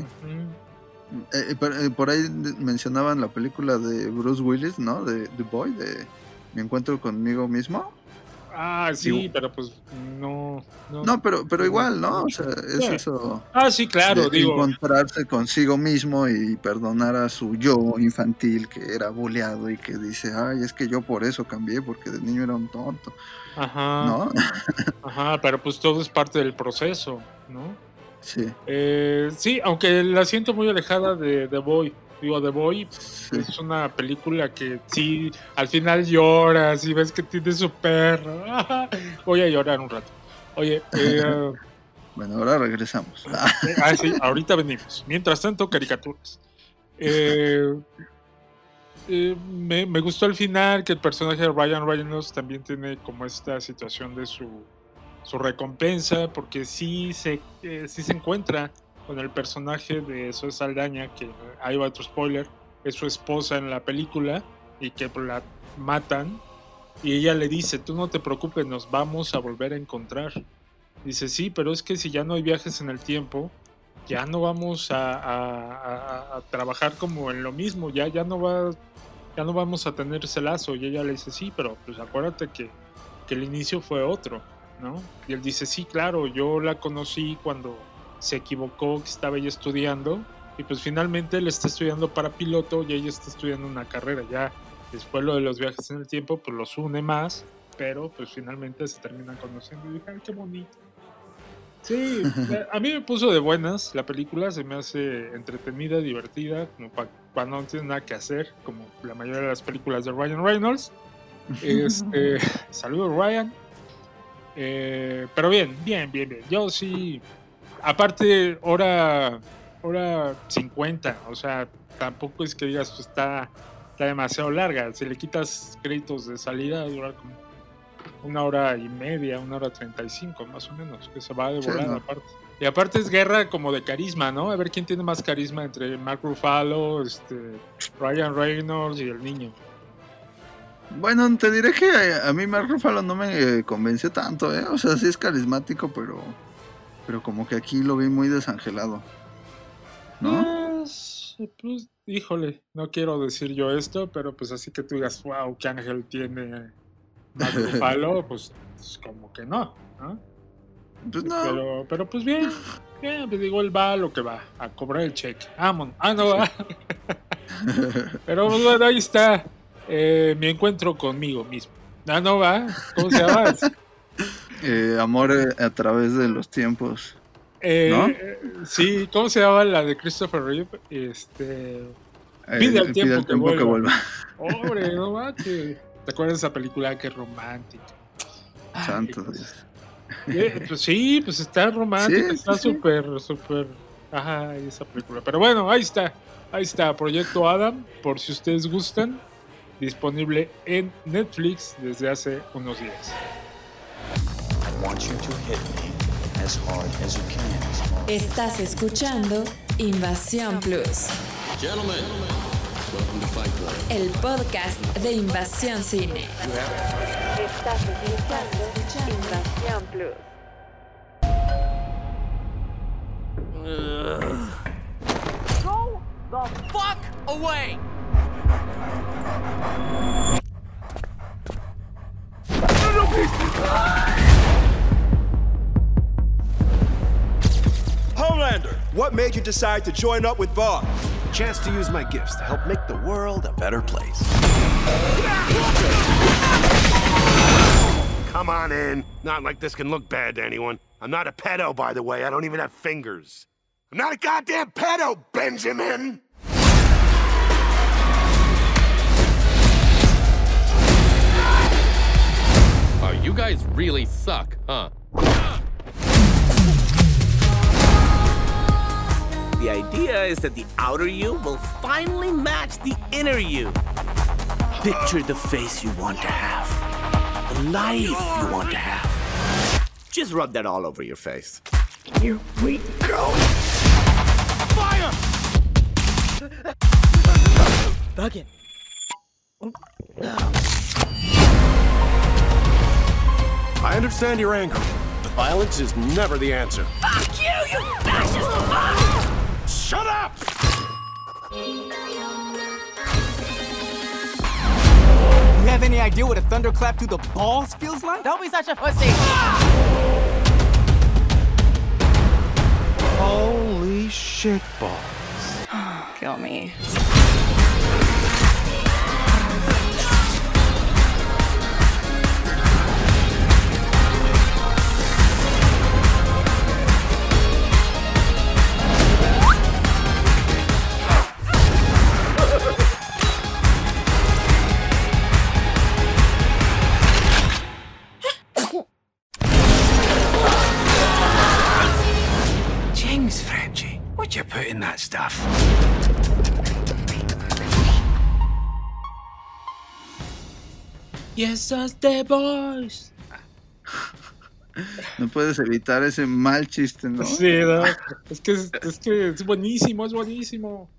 Eh, eh, eh, por, ahí mencionaban la película de Bruce Willis, ¿no? De The Boy, de Mi encuentro conmigo mismo. Ah, sí, pero pues no. No, pero, pero igual, ¿no? O sea, es eso. Ah, sí, claro, digo. Encontrarse consigo mismo y perdonar a su yo infantil que era boleado y que dice, ay, es que yo por eso cambié, porque de niño era un tonto. Ajá. ¿No? <laughs> Ajá, pero pues todo es parte del proceso, ¿no? Sí. Eh, sí, aunque la siento muy alejada de The Boy. Digo, The Boy es una película que sí, al final lloras y ves que tiene su perro. <laughs> Voy a llorar un rato. Oye, eh, <laughs> bueno, ahora regresamos. ah, sí, ahorita venimos. Mientras tanto, caricaturas. Eh, eh, me, me, gustó el final, que el personaje de Ryan Reynolds también tiene como esta situación de su, su recompensa, porque sí se, sí se encuentra con el personaje de Zoe Saldaña, que hay otro spoiler, es su esposa en la película y que la matan. Y ella le dice, tú no te preocupes, nos vamos a volver a encontrar. Dice, sí, pero es que si ya no hay viajes en el tiempo, ya no vamos a, trabajar como en lo mismo, ya, ya, no va, ya no vamos a tener ese lazo. Y ella le dice, sí, pero pues acuérdate que, que el inicio fue otro, ¿no? Y él dice, sí, claro, yo la conocí cuando se equivocó que estaba ella estudiando y pues finalmente él está estudiando para piloto y ella está estudiando una carrera. Ya después lo de los viajes en el tiempo pues los une más, pero pues finalmente se terminan conociendo y dije, ay, qué bonito. Sí, <laughs> a mí me puso de buenas la película, se me hace entretenida, divertida, como para cuando no tiene nada que hacer, como la mayoría de las películas de Ryan Reynolds. Este, <laughs> saludos Ryan. Eh, pero bien, bien, bien, bien. Yo sí aparte, hora, hora 50, o sea, tampoco es que digas, pues está, está demasiado larga. Si le quitas créditos de salida, dura como una hora y media, una hora treinta y cinco, más o menos, que se va a devorar aparte. Y aparte es guerra como de carisma, ¿no? A ver quién tiene más carisma entre Mark Ruffalo, este, Ryan Reynolds y el niño. Bueno, te diré que a, mí Mark Ruffalo no me convenció tanto, ¿eh? O sea, sí es carismático, pero pero como que aquí lo vi muy desangelado. ¿No? Pues, pues, híjole, no quiero decir yo esto, pero pues así que tú digas, wow, qué ángel tiene <laughs> palo, pues, pues, como que no, ¿no? Pues no. Pero, pero pues bien, bien, pues digo, él va a lo que va, a cobrar el cheque. Amon. Ah, no va. <laughs> pero pues, bueno, ahí está eh, mi encuentro conmigo mismo. Ah, no va. ¿Cómo se llama? <laughs> Eh, amor eh, a través de los tiempos. Eh, ¿no? Sí, ¿cómo se llama la de Christopher Reeve? Este. Pide al tiempo, que, vuelva. Hombre, no <laughs> ¿Te acuerdas de esa película que es romántica? Santo Dios. pues sí, pues está romántica, está súper, súper. Ajá, esa película. Pero bueno, ahí está. Ahí está, Proyecto Adam, por si ustedes gustan, disponible en Netflix desde hace unos días. Want you to hit me Estás escuchando Invasión Plus. El podcast de Invasión Cine. Estás escuchando Invasión Plus. Go the fuck away! Homelander, what made you decide to join up with Vought? Chance to use my gifts to help make the world a better place. Come on in. Not like this can look bad to anyone. I'm not a pedo, by the way. I don't even have fingers. I'm not a goddamn pedo, Benjamin! Oh, you guys really suck, huh? The idea is that the outer you will finally match the inner you. Picture the face you want to have, the life you want to have. Just rub that all over your face. Here we go. Fire! Fuck it. I understand your anger, but violence is never the answer. Fuck you, you fascist fuck! Shut up! You have any idea what a thunderclap through the balls feels like? Don't be such a pussy! Holy shit balls. <sighs> Kill me. Yes, us the boys. <laughs> No puedes evitar ese mal chiste, ¿no? Sí, ¿no? Es que es, que es buenísimo, es buenísimo.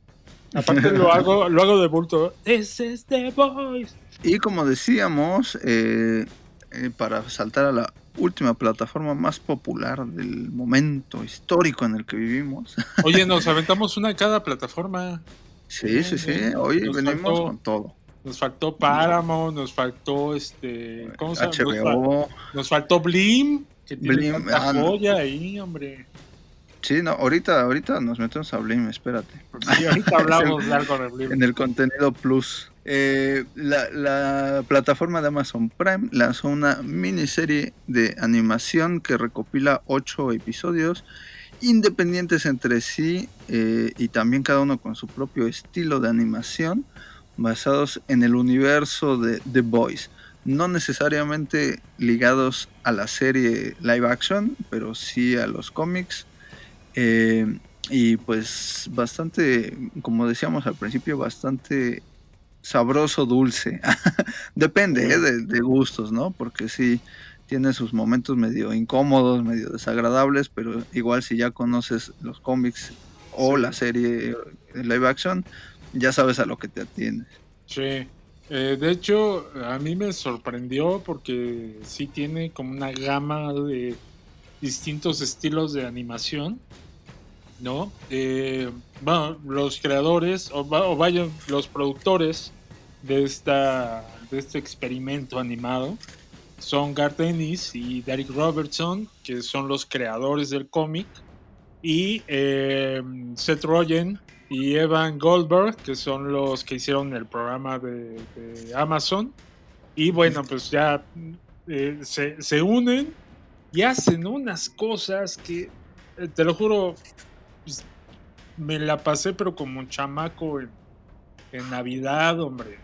Aparte lo hago, lo hago de bulto. This is the boys. Y como decíamos, eh, eh, para saltar a la última plataforma más popular del momento histórico en el que vivimos. Oye, nos <laughs> aventamos una de cada plataforma. Sí, sí, sí. Hoy Nos venimos faltó- con todo. Nos faltó Paramount, nos faltó este. ¿Cómo se llama? Nos, HBO. fal- nos faltó Blim, que tiene Blim, tanta ah, no. joya ahí, hombre. Sí, no, ahorita, ahorita nos metemos a Blim, espérate. Sí, ahorita hablamos En- <laughs> largo de Blim. En el contenido plus. Eh, la, la plataforma de Amazon Prime lanzó una miniserie de animación que recopila ocho episodios independientes entre sí eh, y también cada uno con su propio estilo de animación basados en el universo de The Boys. No necesariamente ligados a la serie live action, pero sí a los cómics. Eh, y pues bastante, como decíamos al principio, bastante sabroso, dulce. <laughs> Depende ¿eh? de, de gustos, ¿no? Porque sí, tiene sus momentos medio incómodos, medio desagradables, pero igual si ya conoces los cómics o la serie live action, ya sabes a lo que te atiendes. Sí. Eh, de hecho, a mí me sorprendió porque sí tiene como una gama de distintos estilos de animación, ¿no? Eh, bueno, los creadores, o, o vaya, los productores de, esta, de este experimento animado son Garth Ennis y Derek Robertson, que son los creadores del cómic, y eh, Seth Rogen y Evan Goldberg, que son los que hicieron el programa de, Amazon. Y bueno, pues ya eh, se, se unen y hacen unas cosas que, eh, te lo juro, pues, me la pasé pero como un chamaco en, en Navidad, hombre.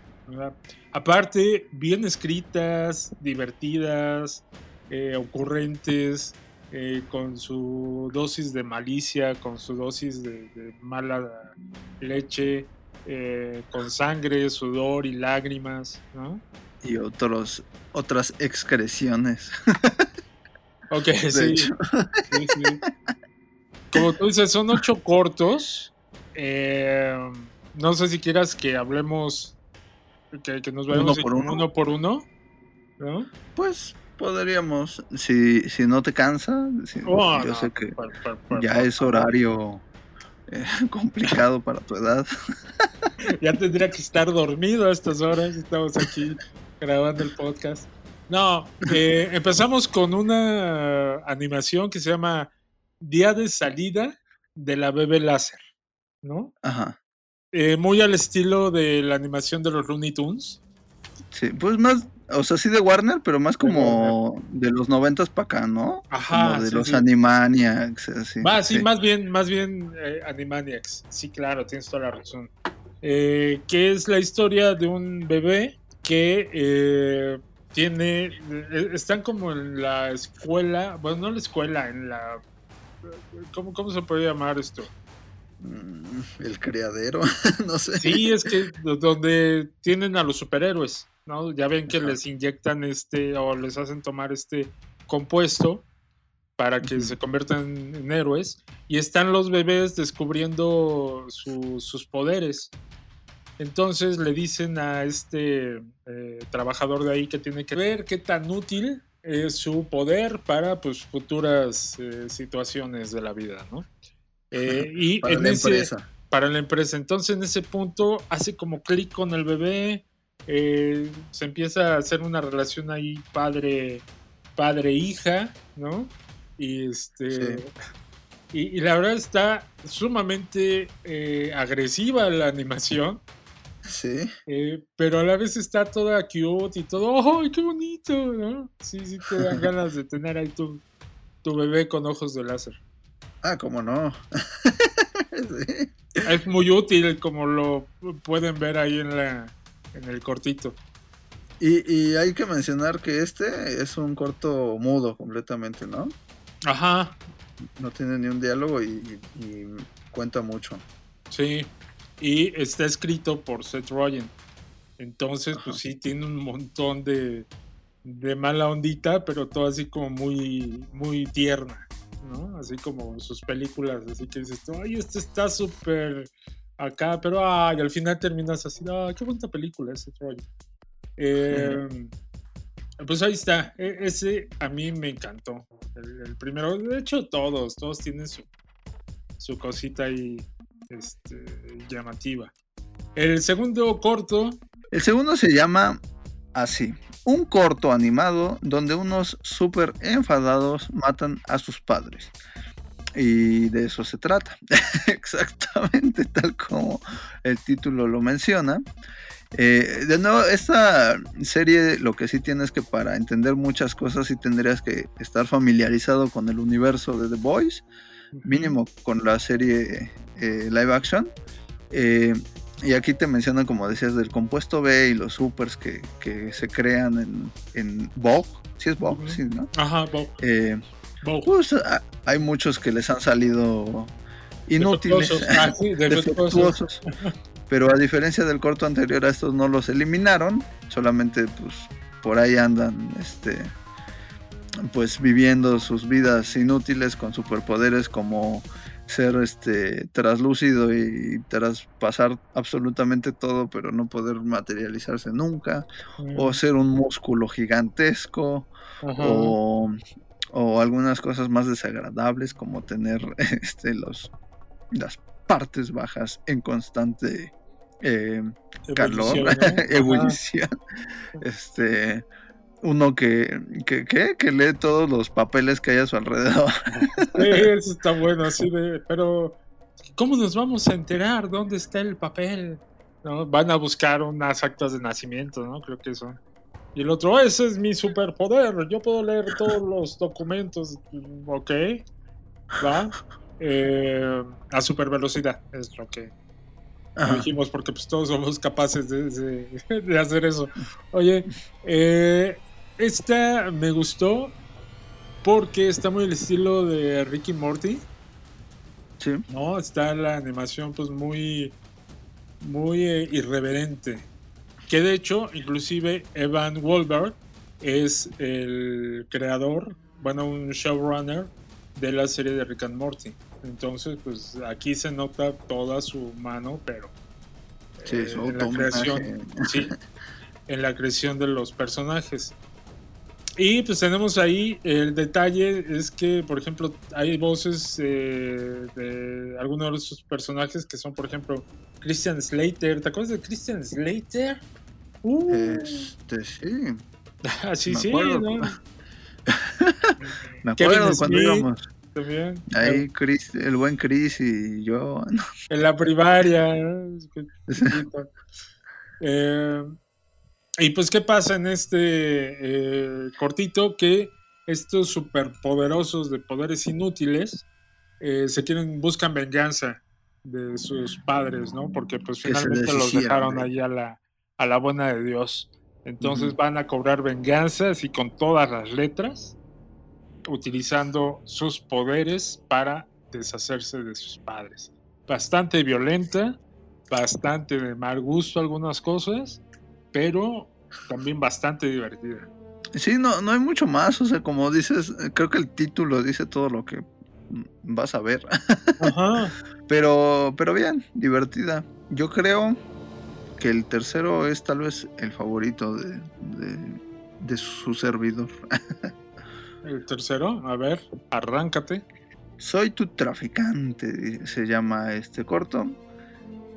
Aparte, bien escritas, divertidas, eh, ocurrentes, eh, con su dosis de malicia, con su dosis de, de mala leche, eh, con sangre, sudor y lágrimas, ¿no? Y otros, otras excreciones. <laughs> Ok, sí. sí, sí. Como tú dices, son ocho cortos. Eh, no sé si quieras que hablemos, que, que nos vayamos ¿Uno por uno? uno por uno. ¿no? Pues podríamos, si, si no te cansa, si- Oh, yo no, sé que por- por- por- ya por es horario eh, <laughs> complicado para tu edad. Ya tendría que estar dormido a estas horas. Estamos aquí grabando el podcast. No, eh, empezamos con una animación que se llama Día de Salida de la Bebé Láser, ¿no? Ajá. Eh, muy al estilo de la animación de los Looney Tunes. Sí, pues más, o sea, sí de Warner, pero más como de los noventas para acá, ¿no? Ajá, Como de sí, los sí. Animaniacs, así. Va, sí, más bien, más bien eh, Animaniacs. Sí, claro, tienes toda la razón. Eh, que es la historia de un bebé que eh, tiene. están como en la escuela. Bueno, no la escuela, en la. ¿Cómo, cómo se puede llamar esto? Mm, El criadero, <laughs> no sé. Sí, es que do- donde tienen a los superhéroes, ¿no? Ya ven que les inyectan este o les hacen tomar este compuesto para que se conviertan en héroes y están los bebés descubriendo su- sus poderes. Entonces le dicen a este eh, trabajador de ahí que tiene que ver qué tan útil es su poder para pues futuras eh, situaciones de la vida, ¿no? Eh, y Para en la ese- empresa. para la empresa. Entonces en ese punto hace como clic con el bebé, eh, se empieza a hacer una relación ahí padre, padre hija, ¿no? Y este Sí. y, y la verdad está sumamente eh, agresiva la animación. Sí. eh, pero a la vez está toda cute y todo, ¡ay, qué bonito! ¿no? Sí, sí, te dan <laughs> ganas de tener ahí tu, tu bebé con ojos de láser. Ah, cómo no. <laughs> Sí. Es muy útil, como lo pueden ver ahí en, la, en el cortito. Y, y hay que mencionar que este es un corto mudo completamente, ¿no? Ajá, No tiene ni un diálogo y, y- y cuenta mucho. sí. Y está escrito por Seth Rogen. Entonces, pues sí, tiene un montón de, de mala ondita, pero todo así como muy, muy tierna, ¿no? Así como sus películas, así que dices, ay, este está súper acá, pero ay, al final terminas así, ay, qué bonita película es Seth Rogen. Eh, Pues ahí está, e- ese a mí me encantó. El, el primero, de hecho todos, todos tienen su, su cosita ahí este, llamativa. El segundo corto, El segundo se llama así. Un corto animado donde unos súper enfadados matan a sus padres. Y de eso se trata. <laughs> Exactamente tal como el título lo menciona. Eh, de nuevo, esta serie lo que sí tienes que para entender muchas cosas sí tendrías que estar familiarizado con el universo de The Boys, mínimo con la serie eh, live action. Eh, y aquí te mencionan, como decías, del compuesto B y los supers que, que se crean en, en Vogue. Sí es Vogue, sí, ¿no? ajá, Vogue. Pues hay muchos que les han salido inútiles, Defectuosos. Ah, sí, <laughs> defectuosos. Pero a diferencia del corto anterior, a estos no los eliminaron, solamente pues por ahí andan, este, pues viviendo sus vidas inútiles con superpoderes como ser este traslúcido y traspasar absolutamente todo, pero no poder materializarse nunca, o Mm. ser un músculo gigantesco, Ajá. o, o algunas cosas más desagradables como tener <laughs> este los las partes bajas en constante eh, calor, Ebullición, ¿no? <laughs> Ebullición. Este uno que, que, que, que lee todos los papeles que hay a su alrededor. <laughs> Sí, eso está bueno, así de, pero ¿cómo nos vamos a enterar dónde está el papel? ¿No? Van a buscar unas actas de nacimiento, ¿no? Creo que son. Y el otro, ese es mi superpoder, yo puedo leer todos los documentos, ok, va. Eh, a super velocidad, es lo que Ajá. dijimos, porque pues todos somos capaces de, de- <laughs> de hacer eso. Oye, eh, esta me gustó porque está muy el estilo de Ricky Morty. Sí. ¿no? Está la animación pues muy, muy eh, irreverente. Que de hecho, inclusive Evan Wolberg es el creador bueno, un showrunner de la serie de Rick and Morty. Entonces, pues aquí se nota toda su mano, pero sí, eh, en la creación, sí, <laughs> en la creación de los personajes. Y pues tenemos ahí el detalle es que, por ejemplo, hay voces eh, de algunos de esos personajes que son, por ejemplo, Christian Slater. ¿Te acuerdas de Christian Slater? Uh. Este, sí. <laughs> Así Me sí, acuerdo. ¿no? <laughs> <laughs> Me Kevin acuerdo cuando Smith, íbamos. También. Ahí Chris, el buen Chris y yo. ¿no? En la primaria. ¿no? Eh, y pues, ¿qué pasa en este eh, cortito? Que estos superpoderosos de poderes inútiles eh, se quieren, buscan venganza de sus padres, ¿no? Porque pues finalmente los dejaron de- ahí a la, a la buena de Dios. Entonces van a cobrar venganza así con todas las letras, utilizando sus poderes para deshacerse de sus padres. Bastante violenta, bastante de mal gusto algunas cosas, pero también bastante divertida. Sí, no, no hay mucho más. O sea, como dices, eh, creo que el título dice todo lo que mm, vas a ver. <laughs> Ajá. Pero, pero bien, divertida. Yo creo que el tercero es tal vez el favorito de, de- de su servidor. <laughs> El tercero, a ver, arráncate. Soy tu traficante, se llama este corto.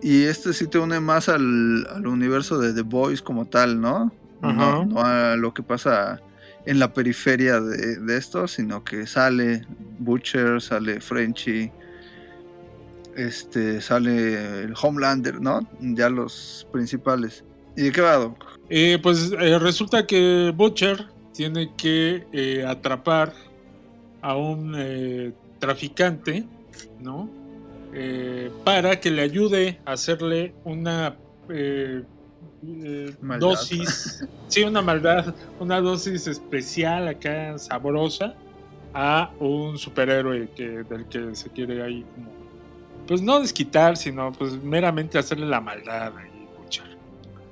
Y este sí te une más al, al universo de The Boys como tal, ¿no? Ajá. No, no a lo que pasa en la periferia de, de esto, sino que sale Butcher, sale Frenchy, este, sale el Homelander, ¿no? Ya los principales. ¿Y de qué va, Doc? Eh, pues eh, resulta que Butcher tiene que eh, atrapar a un eh, traficante, ¿no? Eh, para que le ayude a hacerle una eh, eh, dosis, <laughs> sí, una maldad, una dosis especial acá sabrosa a un superhéroe que, del que se quiere ahí como, pues no desquitar, sino pues meramente hacerle la maldad ahí, Butcher,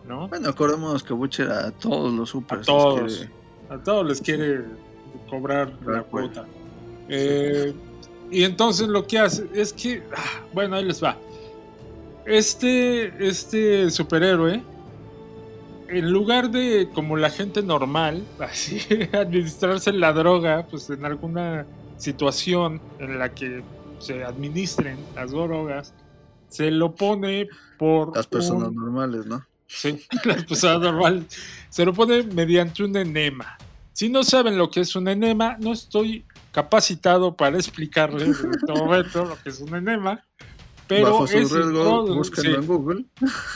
¿no? Bueno, acordémonos que Butcher a todos los A todos. quiere- A todos les quiere cobrar la cuenta. cuota. Eh, y entonces lo que hace es que, ah, bueno, ahí les va. Este, este superhéroe, en lugar de como la gente normal, <laughs> así administrarse la droga, pues en alguna situación en la que se administren las drogas, se lo pone por Las personas un- normales, ¿no? Sí, <laughs> las personas normales. Se lo pone mediante un enema. Si no saben lo que es un enema, no estoy capacitado para explicarles en este momento lo que es un enema. Pero Bajo su es riesgo, búsquenlo sí, en Google.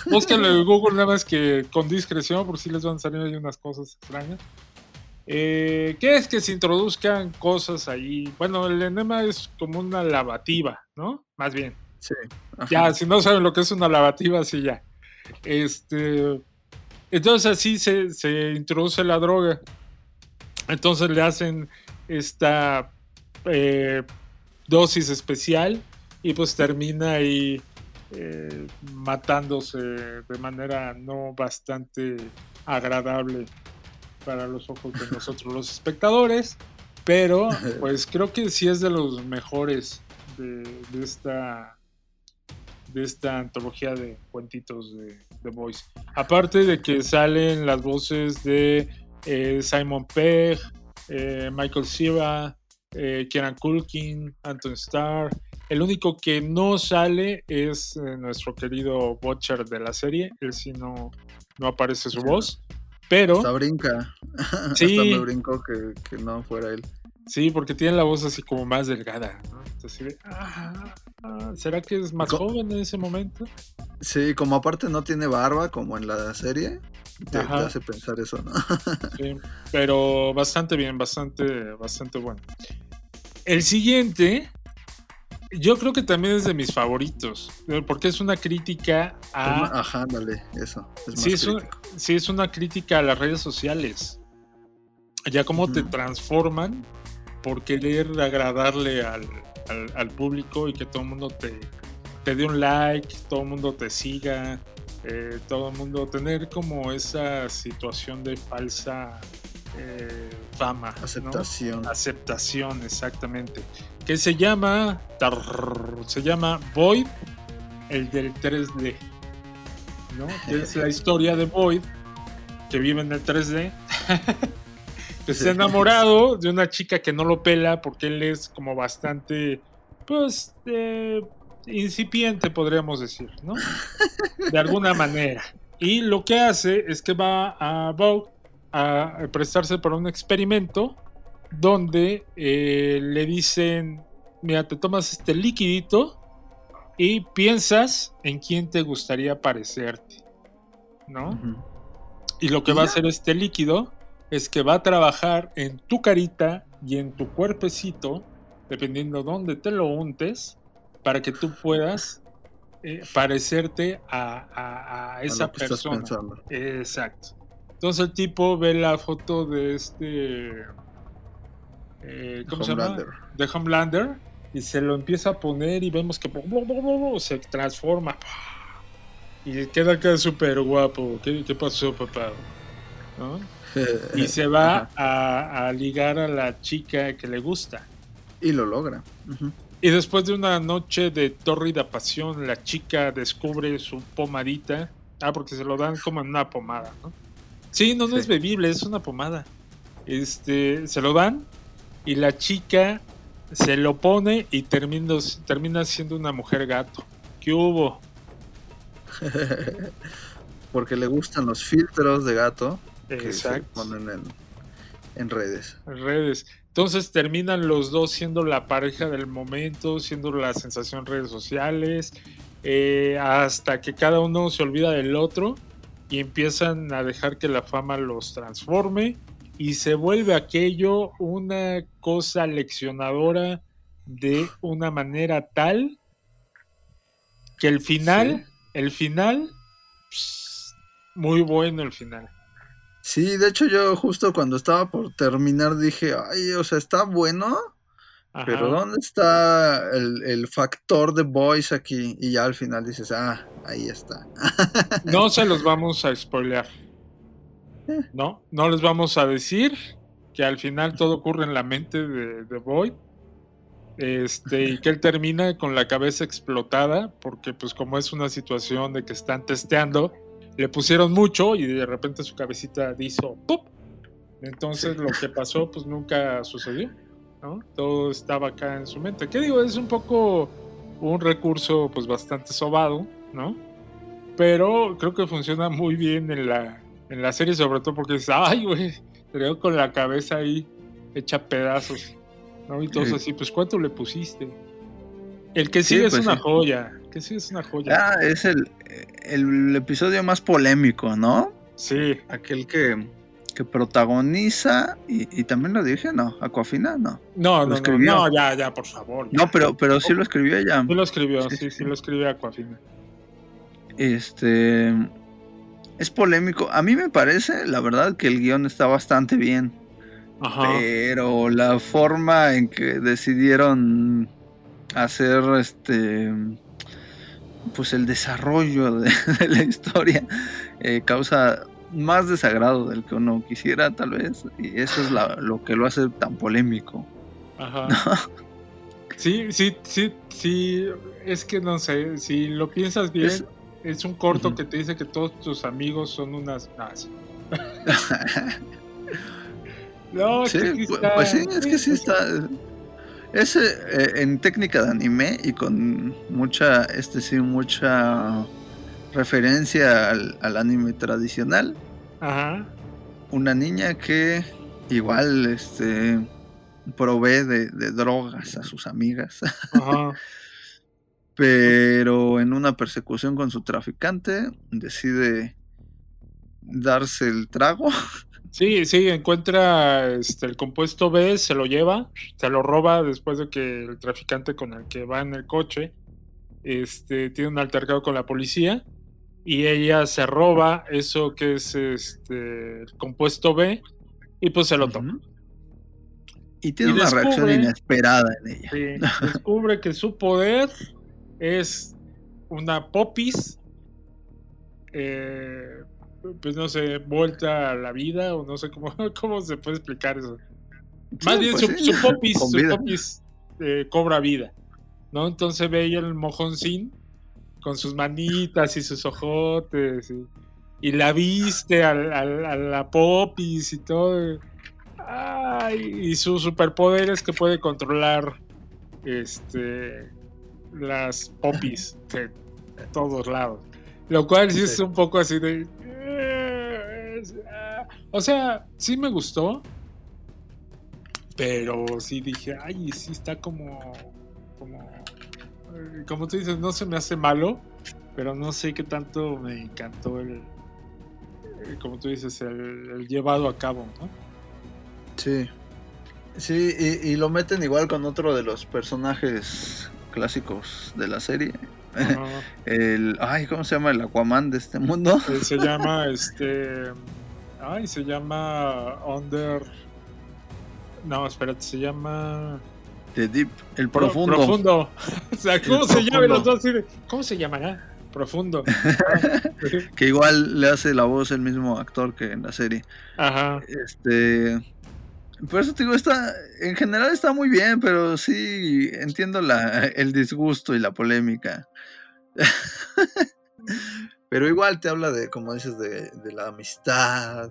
búsquenlo en Google, nada más que con discreción, por si les van a salir ahí unas cosas extrañas. Eh, ¿Qué es que se introduzcan cosas ahí? Bueno, el enema es como una lavativa, ¿no? Más bien. Sí. Ya, si no saben lo que es una lavativa, sí, ya. Este. Entonces así se, se introduce la droga. Entonces le hacen esta eh, dosis especial y pues termina ahí eh, matándose de manera no bastante agradable para los ojos de nosotros los espectadores. Pero <laughs> pues creo que sí es de los mejores de, de esta de esta antología de cuentitos de The Voice. Aparte de que salen las voces de eh, Simon Pegg, eh, Michael Cera, eh, Kieran Culkin, Anton Starr. El único que no sale es eh, nuestro querido Butcher de la serie. Él sí no, no aparece su voz. Pero Hasta brinca. <laughs> Sí. Hasta me brincó que, que no fuera él. Sí, porque tiene la voz así como más delgada. ¿no? Entonces, ah, ah, ¿será que es más Co- joven en ese momento? Sí, como aparte no tiene barba como en la serie, te, te hace pensar eso, ¿no? <laughs> Sí, pero bastante bien, bastante, bastante bueno. El siguiente, yo creo que también es de mis favoritos, eh, porque es una crítica a... Ajá, ándale, eso. Es más Sí es, un- sí, es una crítica a las redes sociales. Ya cómo te transforman por querer agradarle al, al- al público y que todo el mundo te, te dé un like, todo el mundo te siga, eh, todo el mundo tener como esa situación de falsa eh, fama. Aceptación. Aceptación, exactamente. Que se llama. Se llama Void, el del 3D. ¿No? <laughs> Que es la historia de Void, que vive en el 3D. <laughs> que está enamorado de una chica que no lo pela porque él es como bastante. Pues. Eh, incipiente, podríamos decir, ¿no? De alguna manera. Y lo que hace es que va a Vogue a prestarse para un experimento donde eh, le dicen, mira, te tomas este liquidito y piensas en quién te gustaría parecerte, ¿no? Y lo que va a hacer este líquido es que va a trabajar en tu carita y en tu cuerpecito, dependiendo dónde te lo untes, para que tú puedas eh, parecerte a, esa persona. Exacto. Entonces el tipo ve la foto de este. Eh, ¿Cómo se llama? De Homelander. Y se lo empieza a poner y vemos que se transforma. Y queda acá súper guapo. ¿Qué, pasó, papá? Y <laughs> se va a, ligar a la chica que le gusta. Y lo logra. Y después de una noche de tórrida pasión, la chica descubre su pomadita. Ah, porque se lo dan como en una pomada, ¿no? Sí, no, no es bebible, es una pomada. Este, se lo dan y la chica se lo pone y termina, termina siendo una mujer gato. ¿Qué hubo? <laughs> porque le gustan los filtros de gato que se ponen en, en redes. Redes. Entonces terminan los dos siendo la pareja del momento, siendo la sensación en redes sociales, eh, hasta que cada uno se olvida del otro y empiezan a dejar que la fama los transforme y se vuelve aquello una cosa leccionadora de una manera tal que el final, el final, muy bueno el final. Sí, de hecho yo justo cuando estaba por terminar dije, ay, o sea, está bueno, pero ¿dónde está el, factor de voice aquí? Y ya al final dices, ah, ahí está. no <laughs> se los vamos a spoilear. Eh. No, no les vamos a decir que al final todo ocurre en la mente de, de Boyd. Este, y que él termina con la cabeza explotada, porque pues como es una situación de que están testeando, le pusieron mucho y de repente su cabecita hizo ¡pop! Entonces lo que pasó pues nunca sucedió, ¿no? Todo estaba acá en su mente. ¿Qué digo? Es un poco un recurso pues bastante sobado, ¿no? Pero creo que funciona muy bien en la, en la serie, sobre todo porque dices, ay, güey, te con la cabeza ahí hecha pedazos, ¿no? Y todos así, pues ¿cuánto le pusiste? El que sigue es pues una joya, que sí es una joya. Ah, es el, el episodio más polémico, ¿no? Sí. Aquel que, que protagoniza, y, también lo dije, no, Aquafina, no. No, no, no, ya, ya, por favor. No, pero, pero sí lo escribió ella. Sí lo escribió, sí, sí, lo escribió Aquafina. Este. Es polémico. A mí me parece, la verdad, que el guion está bastante bien. Ajá. Pero la forma en que decidieron hacer este pues el desarrollo <laughs> de, la historia eh, causa más desagrado del que uno quisiera, tal vez, y eso es lo que lo hace tan polémico. Ajá. Sí, sí, sí, sí, es que no sé, si lo piensas bien, es, un corto que te dice que todos tus amigos son unas... <laughs> no, sí, pues, sí, es que sí está... Es eh, en técnica de anime y con mucha, este sí, mucha referencia al, anime tradicional. Ajá. Una niña que igual este provee de, drogas a sus amigas. Ajá. <laughs> Pero en una persecución con su traficante decide darse el trago <laughs> Sí, sí, encuentra este, el compuesto B, se lo lleva, se lo roba después de que el traficante con el que va en el coche este, tiene un altercado con la policía y ella se roba eso que es este, el compuesto B y pues se lo toma. Y tiene una reacción inesperada en ella. Sí, <laughs> descubre que su poder es una popis eh, pues no sé, vuelta a la vida o no sé cómo, <laughs> cómo se puede explicar eso. Sí, Más bien pues su, sí, su popis, su popis, eh, cobra vida, ¿no? Entonces ve ahí el mojoncín con sus manitas y sus ojotes y, y la viste a, la popis y todo. Ay, y su superpoder es que puede controlar este las popis de todos lados. Lo cual sí, es un poco así de. "Eh, es- ah". O sea, sí me gustó. Pero sí dije, ay, sí está como. Como. eh, Como tú dices, no se me hace malo. Pero no sé qué tanto me encantó el. eh, Como tú dices, el, el llevado a cabo, ¿no? Sí. Sí, y, y lo meten igual con otro de los personajes clásicos de la serie. <laughs> El, ay, ¿cómo se llama el Aquaman de este mundo? Eh, se llama <laughs> este. Ay, se llama Under. No, espérate, se llama. The Deep, el Pro- profundo. Profundo. <laughs> O sea, ¿cómo El se llama? Los dos ¿Cómo se llamará? Profundo. <laughs> Que igual le hace la voz el mismo actor que en la serie. Ajá. Este. Por eso te digo, está. En general está muy bien, pero sí entiendo la, el disgusto y la polémica. <laughs> pero igual te habla de, como dices, de, de la amistad,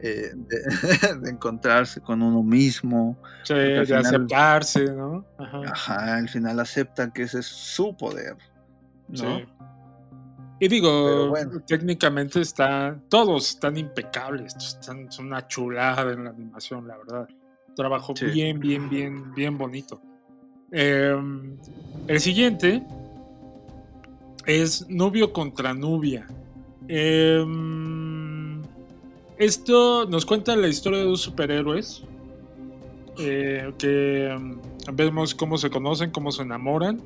eh, de, <laughs> de encontrarse con uno mismo. Sí, de final- aceptarse, ¿no? Ajá. Ajá, al final aceptan que ese es su poder. ¿no? Sí. Y digo, bueno. técnicamente está, todos están impecables, están, son una chulada en la animación, la verdad. Trabajo Sí. bien, bien, bien, bien bonito. Em, el siguiente es Nubio contra Nubia. Em, esto nos cuenta la historia de dos superhéroes eh, que em, vemos cómo se conocen, cómo se enamoran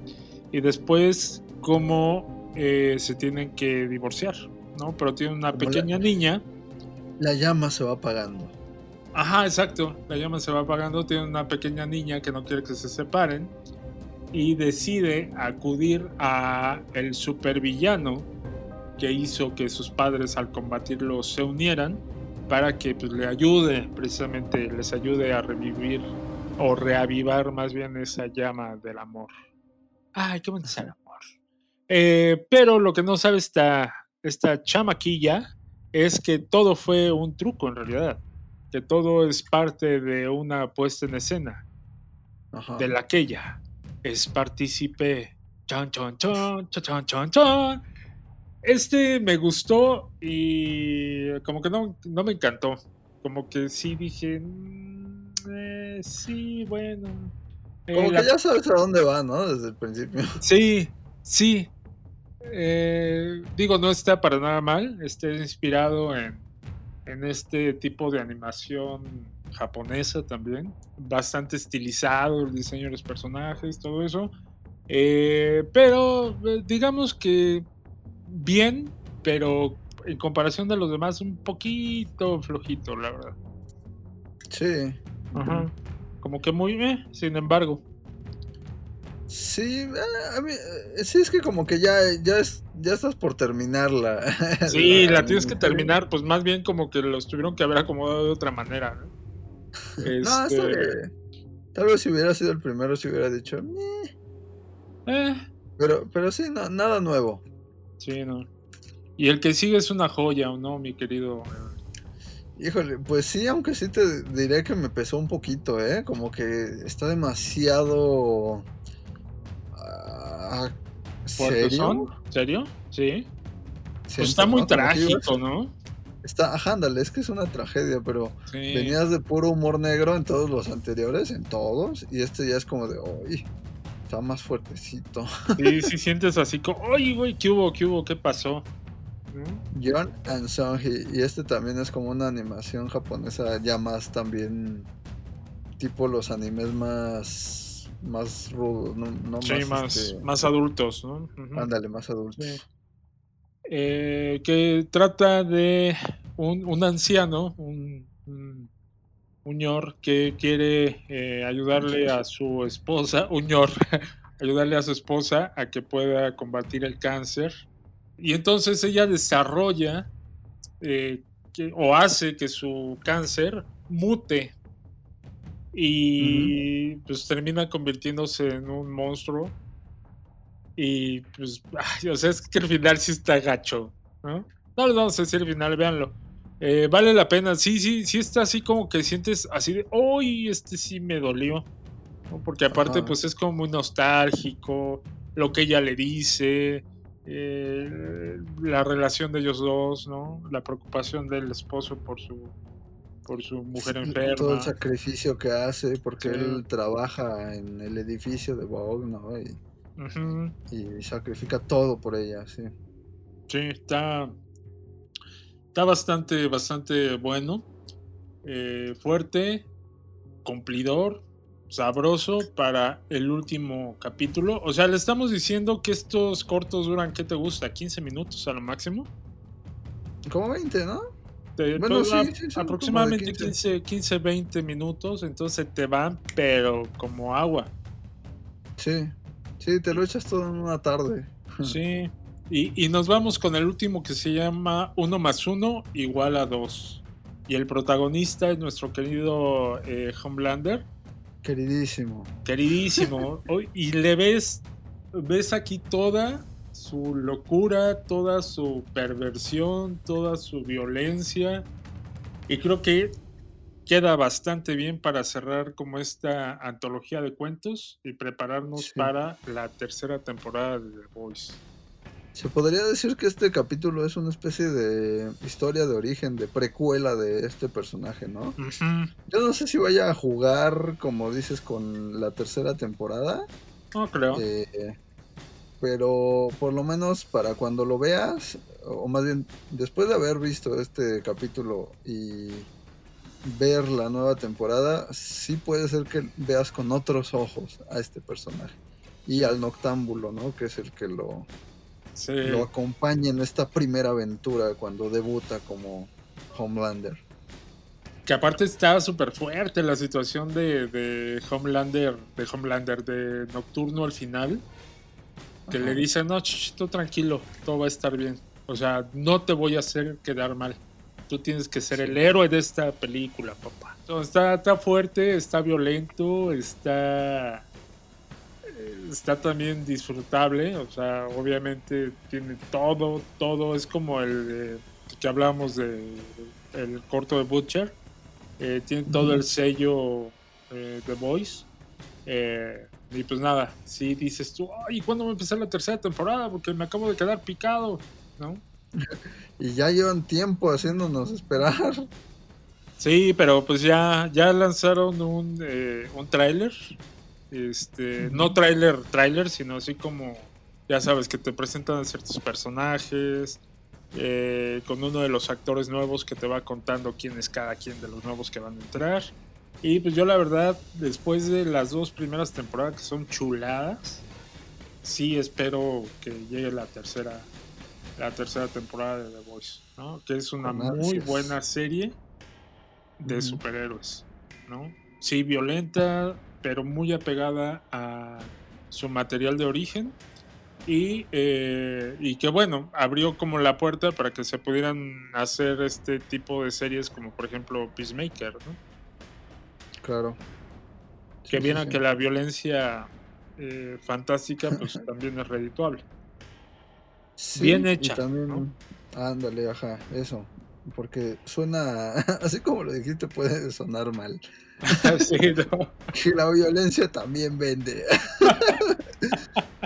y después cómo eh, se tienen que divorciar, ¿no? Pero tiene una Como la- pequeña niña. La llama se va apagando. Ajá, exacto. La llama se va apagando. Tiene una pequeña niña que no quiere que se separen. Y decide acudir a el supervillano que hizo que sus padres al combatirlo se unieran para que pues, le ayude, precisamente les ayude a revivir o reavivar más bien esa llama del amor. Ay, qué bonito es el amor. Eh, pero lo que no sabe esta, esta chamaquilla es que todo fue un truco en realidad que todo es parte de una puesta en escena Ajá. de la que ella es partícipe. Chon, chon, chon, chon, chon, chon. Este me gustó y como que no, no me encantó. Como que sí dije, "Mm, eh, sí, bueno. Eh, Como la- que ya sabes a dónde va, ¿no? Desde el principio. <laughs> Sí, sí. Eh, digo, no está para nada mal. Está inspirado en, en este tipo de animación japonesa también. Bastante estilizado el diseño de los personajes, todo eso. Eh, pero eh, digamos que bien, pero en comparación de los demás, un poquito flojito, la verdad. Sí. Ajá. Como que muy, eh, sin embargo. Sí, eh, a mí, eh, sí es que como que ya, ya, es, ya estás por terminarla. Sí, <laughs> la tienes que terminar, pues más bien como que los tuvieron que haber acomodado de otra manera, ¿no? No, Este, está bien. Tal vez si hubiera sido el primero, si hubiera dicho. "Meh". eh, Pero, pero sí, no, nada nuevo. sí, no. Y el que sigue es una joya, ¿o no, mi querido? Híjole, pues sí, aunque sí te diré que me pesó un poquito, ¿eh? Como que está demasiado... ¿Fuertezón? ¿Serio? ¿Serio? Sí. Pues está muy trágico, ¿no? Está, ajá, ándale, es que es una tragedia, pero Sí. venías de puro humor negro en todos los anteriores, en todos, y este ya es como de, uy, está más fuertecito. Sí, sí sientes así como, oye, güey, ¿qué hubo? ¿Qué hubo? ¿Qué pasó? John and Sonji, y este también es como una animación japonesa ya más también tipo los animes más más rudos, no, no Sí, más, este, más adultos, ¿no? Ándale, más adultos. Sí. Eh, que trata de un, un anciano, un, un, un ñor que quiere eh, ayudarle a su esposa, un ñor, <laughs> ayudarle a su esposa a que pueda combatir el cáncer. Y entonces ella desarrolla eh, que, o hace que su cáncer mute y pues termina convirtiéndose en un monstruo. Y pues, <laughs> ay, o sea, es que el final sí está gacho, ¿no? No les vamos a decir el final, véanlo. Eh, vale la pena, sí, sí, sí está así como que sientes así de, uy, este sí me dolió. ¿no? Porque aparte, Ajá. pues es como muy nostálgico, lo que ella le dice, eh, la relación de ellos dos, ¿no? La preocupación del esposo por su, por su mujer enferma. Todo el sacrificio que hace, porque Sí. él trabaja en el edificio de Vogue, ¿no? Y, Y sacrifica todo por ella, sí. Sí, está, está bastante, bastante bueno. eh, fuerte, cumplidor, sabroso para el último capítulo. O sea, le estamos diciendo que estos cortos duran, ¿qué te gusta? ¿15 minutos a lo máximo? Como 20, ¿no? Te- Bueno, pues, sí, aproximadamente 15. 15, 15, 20 minutos, entonces te van, pero como agua. Sí, sí, te lo echas todo en una tarde. <laughs> Sí. Y, y nos vamos con el último que se llama uno más uno igual a dos. Y el protagonista es nuestro querido eh, Homelander, Queridísimo. queridísimo. <laughs> Y le ves, ves aquí toda su locura, toda su perversión, toda su violencia. Y creo que queda bastante bien para cerrar como esta antología de cuentos y prepararnos Sí. para la tercera temporada de The Voice. Se podría decir que este capítulo es una especie de historia de origen, de precuela de este personaje, ¿no? Yo no sé si vaya a jugar, como dices, con la tercera temporada. No creo. eh, pero por lo menos para cuando lo veas, o más bien después de haber visto este capítulo y ver la nueva temporada, sí puede ser que veas con otros ojos a este personaje. Y al noctámbulo, ¿no? Que es el que lo, Sí. lo acompaña en esta primera aventura cuando debuta como Homelander. Que aparte está súper fuerte la situación de, de Homelander, de Homelander, de Nocturno al final. Que Ajá. le dice, no, ch, tú tranquilo, todo va a estar bien. O sea, no te voy a hacer quedar mal. Tú tienes que ser el héroe de esta película, papá. Entonces, está, está fuerte, está violento, está... eh, Está también disfrutable, o sea, obviamente tiene todo, todo, es como el de- que hablamos de el corto de Butcher, eh, tiene todo el sello eh, The Voice. Eh, y pues nada, si dices tú, ay, ¿cuándo va a empezar la tercera temporada? Porque me acabo de quedar picado, ¿no? Y ya llevan tiempo haciéndonos esperar. Sí, pero pues ya, ya lanzaron un, eh, un tráiler. Este, no tráiler, tráiler, sino así como, ya sabes, que te presentan a ciertos personajes, eh, con uno de los actores nuevos que te va contando quién es cada quien de los nuevos que van a entrar. Y pues yo la verdad, después de las dos primeras temporadas que son chuladas, sí espero que llegue la tercera, la tercera temporada de The Voice, ¿no? Que es una Con muy buena serie de superhéroes, ¿no? Sí, violenta, pero muy apegada a su material de origen y, eh, y que bueno, abrió como la puerta para que se pudieran hacer este tipo de series como por ejemplo Peacemaker, ¿no? Claro. Que Sí, vieran sí, sí. que la violencia eh, fantástica pues también es redituable. Sí, bien y hecha, también, ándale, ajá, eso. Porque suena, <laughs> así como lo dijiste, puede sonar mal. <laughs> Sí, ¿no? <laughs> Que la violencia también vende.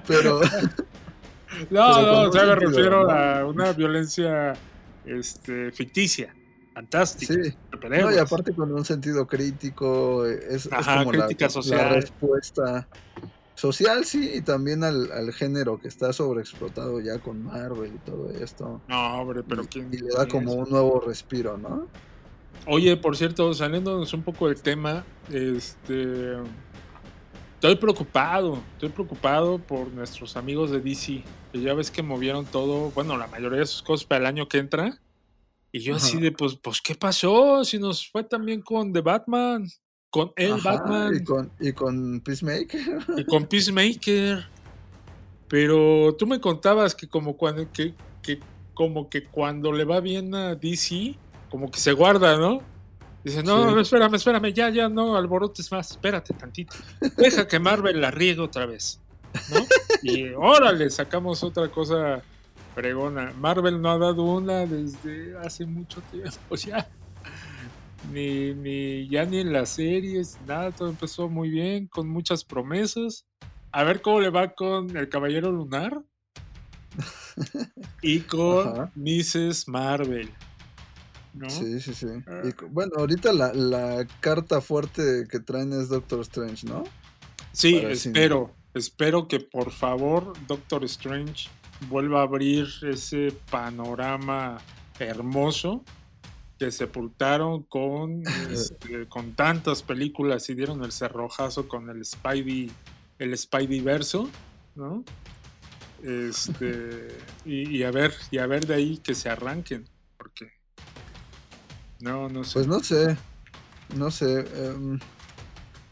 Pero, No, Pero no, un me refiero una violencia este, ficticia, fantástica. sí. No, y aparte con un sentido crítico, es, es Ajá, como la, crítica la social. respuesta social, sí, y también al, al género que está sobreexplotado ya con Marvel y todo esto. No, hombre, pero ¿quién? Y le da como un nuevo respiro, ¿no? Oye, por cierto, saliéndonos un poco del tema, este. Estoy preocupado, estoy preocupado por nuestros amigos de DC, que ya ves que movieron todo, bueno, la mayoría de sus cosas para el año que entra. Y yo así de, pues, pues, ¿qué pasó? Si nos fue también con The Batman, con el Ajá, Batman. Y con, y con Peacemaker. y con Peacemaker. Pero tú me contabas que como cuando que, que como que cuando le va bien a DC, como que se guarda, ¿no? Dice, no, Sí. no, espérame, espérame, ya, ya, no alborotes más, espérate tantito. Deja que Marvel la riegue otra vez, ¿no? Y órale, sacamos otra cosa fregona. Marvel no ha dado una desde hace mucho tiempo <laughs> ya. Ni, ni ya ni en las series, nada, todo empezó muy bien, con muchas promesas. A ver cómo le va con el Caballero Lunar <laughs> y con Ajá. Mrs. Marvel. ¿no? Sí, sí, sí. Y cu- bueno, ahorita la, la carta fuerte que traen es Doctor Strange, ¿no? Sí, Para espero, espero que por favor Doctor Strange vuelva a abrir ese panorama hermoso que sepultaron con, <laughs> este, con tantas películas y dieron el cerrojazo con el Spidey, el Spidey verso, ¿no? Este, <laughs> y, y a ver, y a ver de ahí que se arranquen, porque no, no sé. Pues no sé, no sé. em,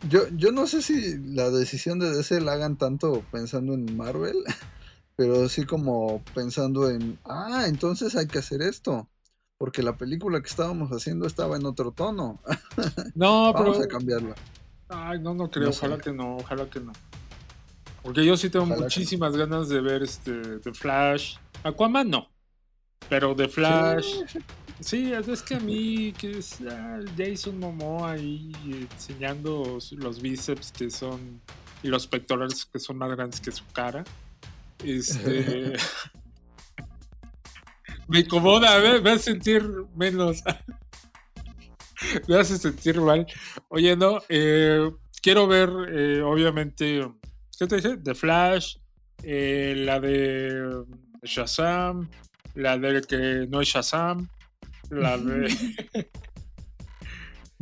yo, yo no sé si la decisión de DC la hagan tanto pensando en Marvel, <laughs> pero sí como pensando en, ah, entonces hay que hacer esto, porque la película que estábamos haciendo estaba en otro tono. <laughs> No, Vamos pero a cambiarla. Ay, no, no creo, No sé. ojalá que no, ojalá que no. Porque yo sí tengo Ojalá que muchísimas ganas de ver este The Flash. Aquaman no. Pero The Flash. Sí, es es que a mí que es ah, Jason Momoa ahí enseñando los bíceps que son y los pectorales que son más grandes que su cara. Este <laughs> me incomoda, me, me hace sentir menos. <laughs> me hace sentir mal. Oye, no, eh, quiero ver, eh, obviamente, ¿qué te dije? The Flash, eh, la de Shazam, la de que no es Shazam, la de... <laughs> <laughs>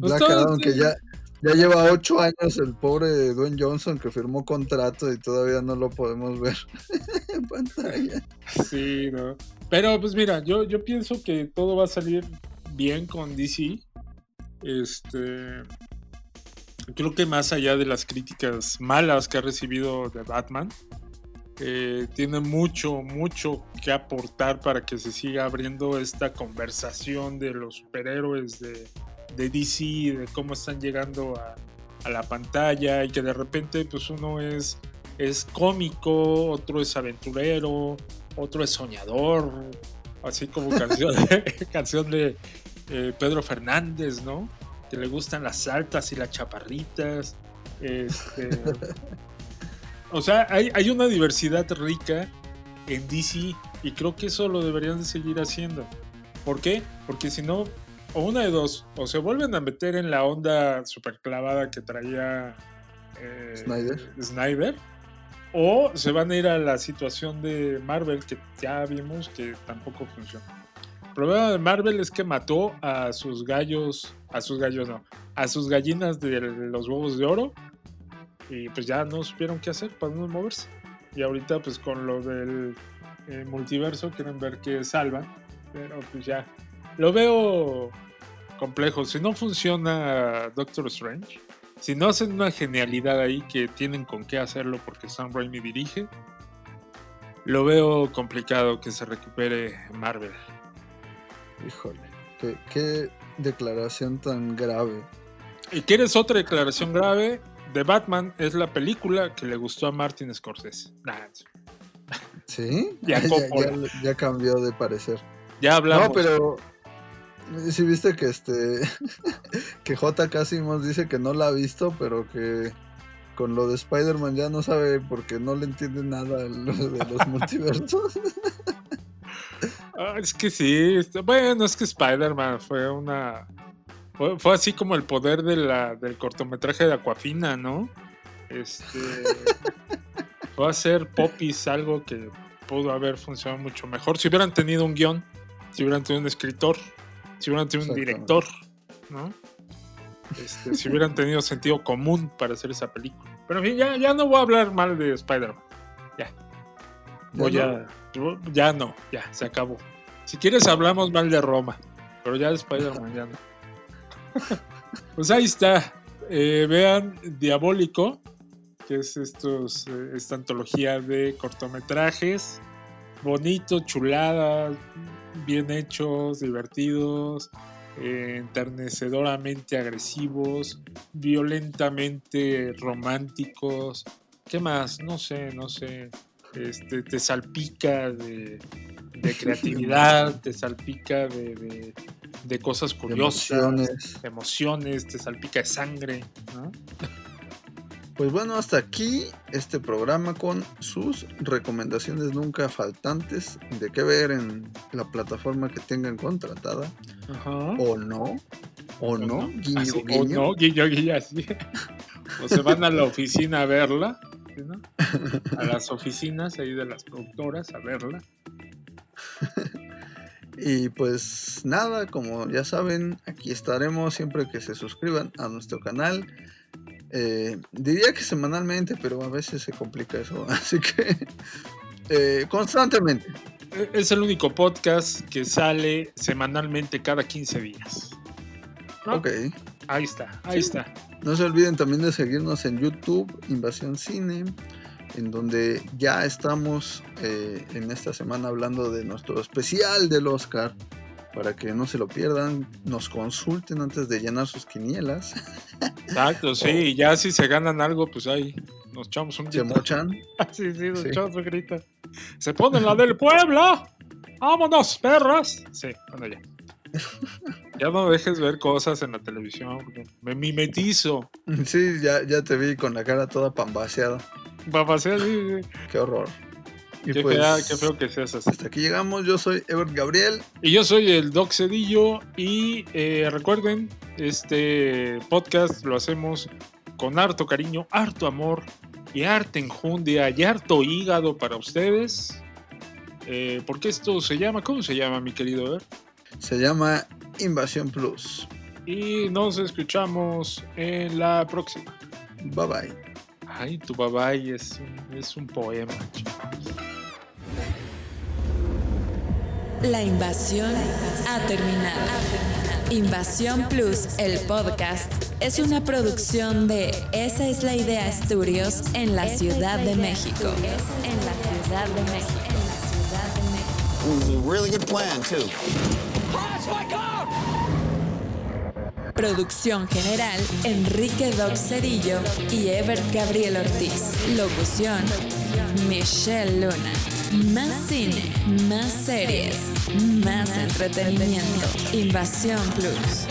Pues Black Adam, que eh, ya, ya lleva ocho años el pobre Dwayne Johnson que firmó contrato y todavía no lo podemos ver <laughs> en pantalla. Sí, ¿no? Pero pues mira, yo, yo pienso que todo va a salir bien con DC. Este. Creo que más allá de las críticas malas que ha recibido de Batman, eh, tiene mucho, mucho que aportar para que se siga abriendo esta conversación de los superhéroes de, de DC, de cómo están llegando a, a la pantalla y que de repente pues uno es, es cómico, otro es aventurero, otro es soñador, así como <laughs> canción de, canción de eh, Pedro Fernández, ¿no? Que le gustan las altas y las chaparritas. Este, <laughs> o sea, hay, hay una diversidad rica en DC y creo que eso lo deberían de seguir haciendo. ¿Por qué? Porque si no, o una de dos, o se vuelven a meter en la onda super clavada que traía eh, Snyder. Snyder, o se van a ir a la situación de Marvel que ya vimos que tampoco funciona. El problema de Marvel es que mató a sus gallos, a sus gallos no, a sus gallinas de los huevos de oro y pues ya no supieron qué hacer para no moverse. Y ahorita pues con lo del eh, multiverso quieren ver qué salvan, pero pues ya lo veo complejo. Si no funciona Doctor Strange, si no hacen una genialidad ahí que tienen con qué hacerlo porque Sam Raimi dirige, lo veo complicado que se recupere Marvel. Híjole, qué, qué declaración tan grave. ¿Y quieres otra declaración grave? The Batman es la película que le gustó a Martin Scorsese. Nah, ¿Sí? Ya ya- ya cambió de parecer. ya hablamos. No, pero si viste que este <laughs> que J. Simons dice que no la ha visto, pero que con lo de Spider-Man ya no sabe porque no le entiende nada <laughs> lo de los multiversos. <laughs> Ah, es que sí, está- bueno, es que Spider-Man fue una. Fue, fue así como el poder de la, del cortometraje de Aquafina, ¿no? Este. fue a hacer popis algo que pudo haber funcionado mucho mejor. Si hubieran tenido un guion, si hubieran tenido un escritor, si hubieran tenido un director, ¿no? Este, si hubieran tenido sentido común para hacer esa película. Pero en fin, ya, ya no voy a hablar mal de Spider-Man. Ya. Voy ¿Ya yo- ya no, ya, se acabó. Si quieres hablamos mal de Roma, pero ya de Spider-Man ya no. <laughs> pues ahí está. Eh, vean Diabólico, que es estos, eh, esta antología de cortometrajes bonitos, chuladas, bien hechos, divertidos, eh, enternecedoramente agresivos, violentamente románticos. ¿Qué más? No sé, no sé. Este, te salpica de, de creatividad, <laughs> te salpica de, de, de cosas curiosas, Emociones. emociones, te salpica de sangre. ¿no? Pues bueno, hasta aquí este programa con sus recomendaciones nunca faltantes de qué ver en la plataforma que tengan contratada. Ajá. O no. O no. Guiño, Así, guiño. O no, guiño, guiño, así. O se van a la oficina a verla, ¿sí, no? A las oficinas ahí de las productoras a verla. <laughs> Y pues nada, como ya saben, aquí estaremos siempre que se suscriban a nuestro canal. Eh, diría que semanalmente, pero a veces se complica eso. <laughs> Así que eh, constantemente. E- Es el único podcast que sale semanalmente cada 15 días. ¿no? Ok. Ahí está, ahí Sí. está. No se olviden también de seguirnos en YouTube, Invasión Cine, en donde ya estamos eh, en esta semana hablando de nuestro especial del Oscar. Para que no se lo pierdan, nos consulten antes de llenar sus quinielas. Exacto, sí, y <laughs> ya si se ganan algo, pues ahí nos echamos un Se grito. mochan. <laughs> sí, sí, nos Sí. echamos un grito. Se ponen la del pueblo. ¡Vámonos, perras! Sí, bueno, ya. Ya no dejes ver cosas en la televisión. Me mimetizo. Sí, ya, ya te vi con la cara toda pambaseada. Sí, sí, sí. Qué horror. Qué, pues, fea- qué feo que seas así. hasta aquí llegamos. Yo soy Ebert Gabriel. Y yo soy el Doc Cedillo y eh, recuerden, este podcast lo hacemos con harto cariño, harto amor y harta enjundia y harto hígado para ustedes. Eh, porque esto se llama, ¿cómo se llama mi querido Ever? Se llama Invasión Plus. Y nos escuchamos en la próxima. Bye bye. Ay, tu babay es un, es un poema. chicos. La invasión ha terminado. Invasión Plus, el podcast, es una producción de Esa es la idea Studios en la Ciudad de México. En la Ciudad de México. It was a really good plan, too. Producción general, Enrique Doc Cedillo y Ebert Gabriel Ortiz. Locución, Michelle Luna. Más cine, más series, más entretenimiento. Invasión Plus.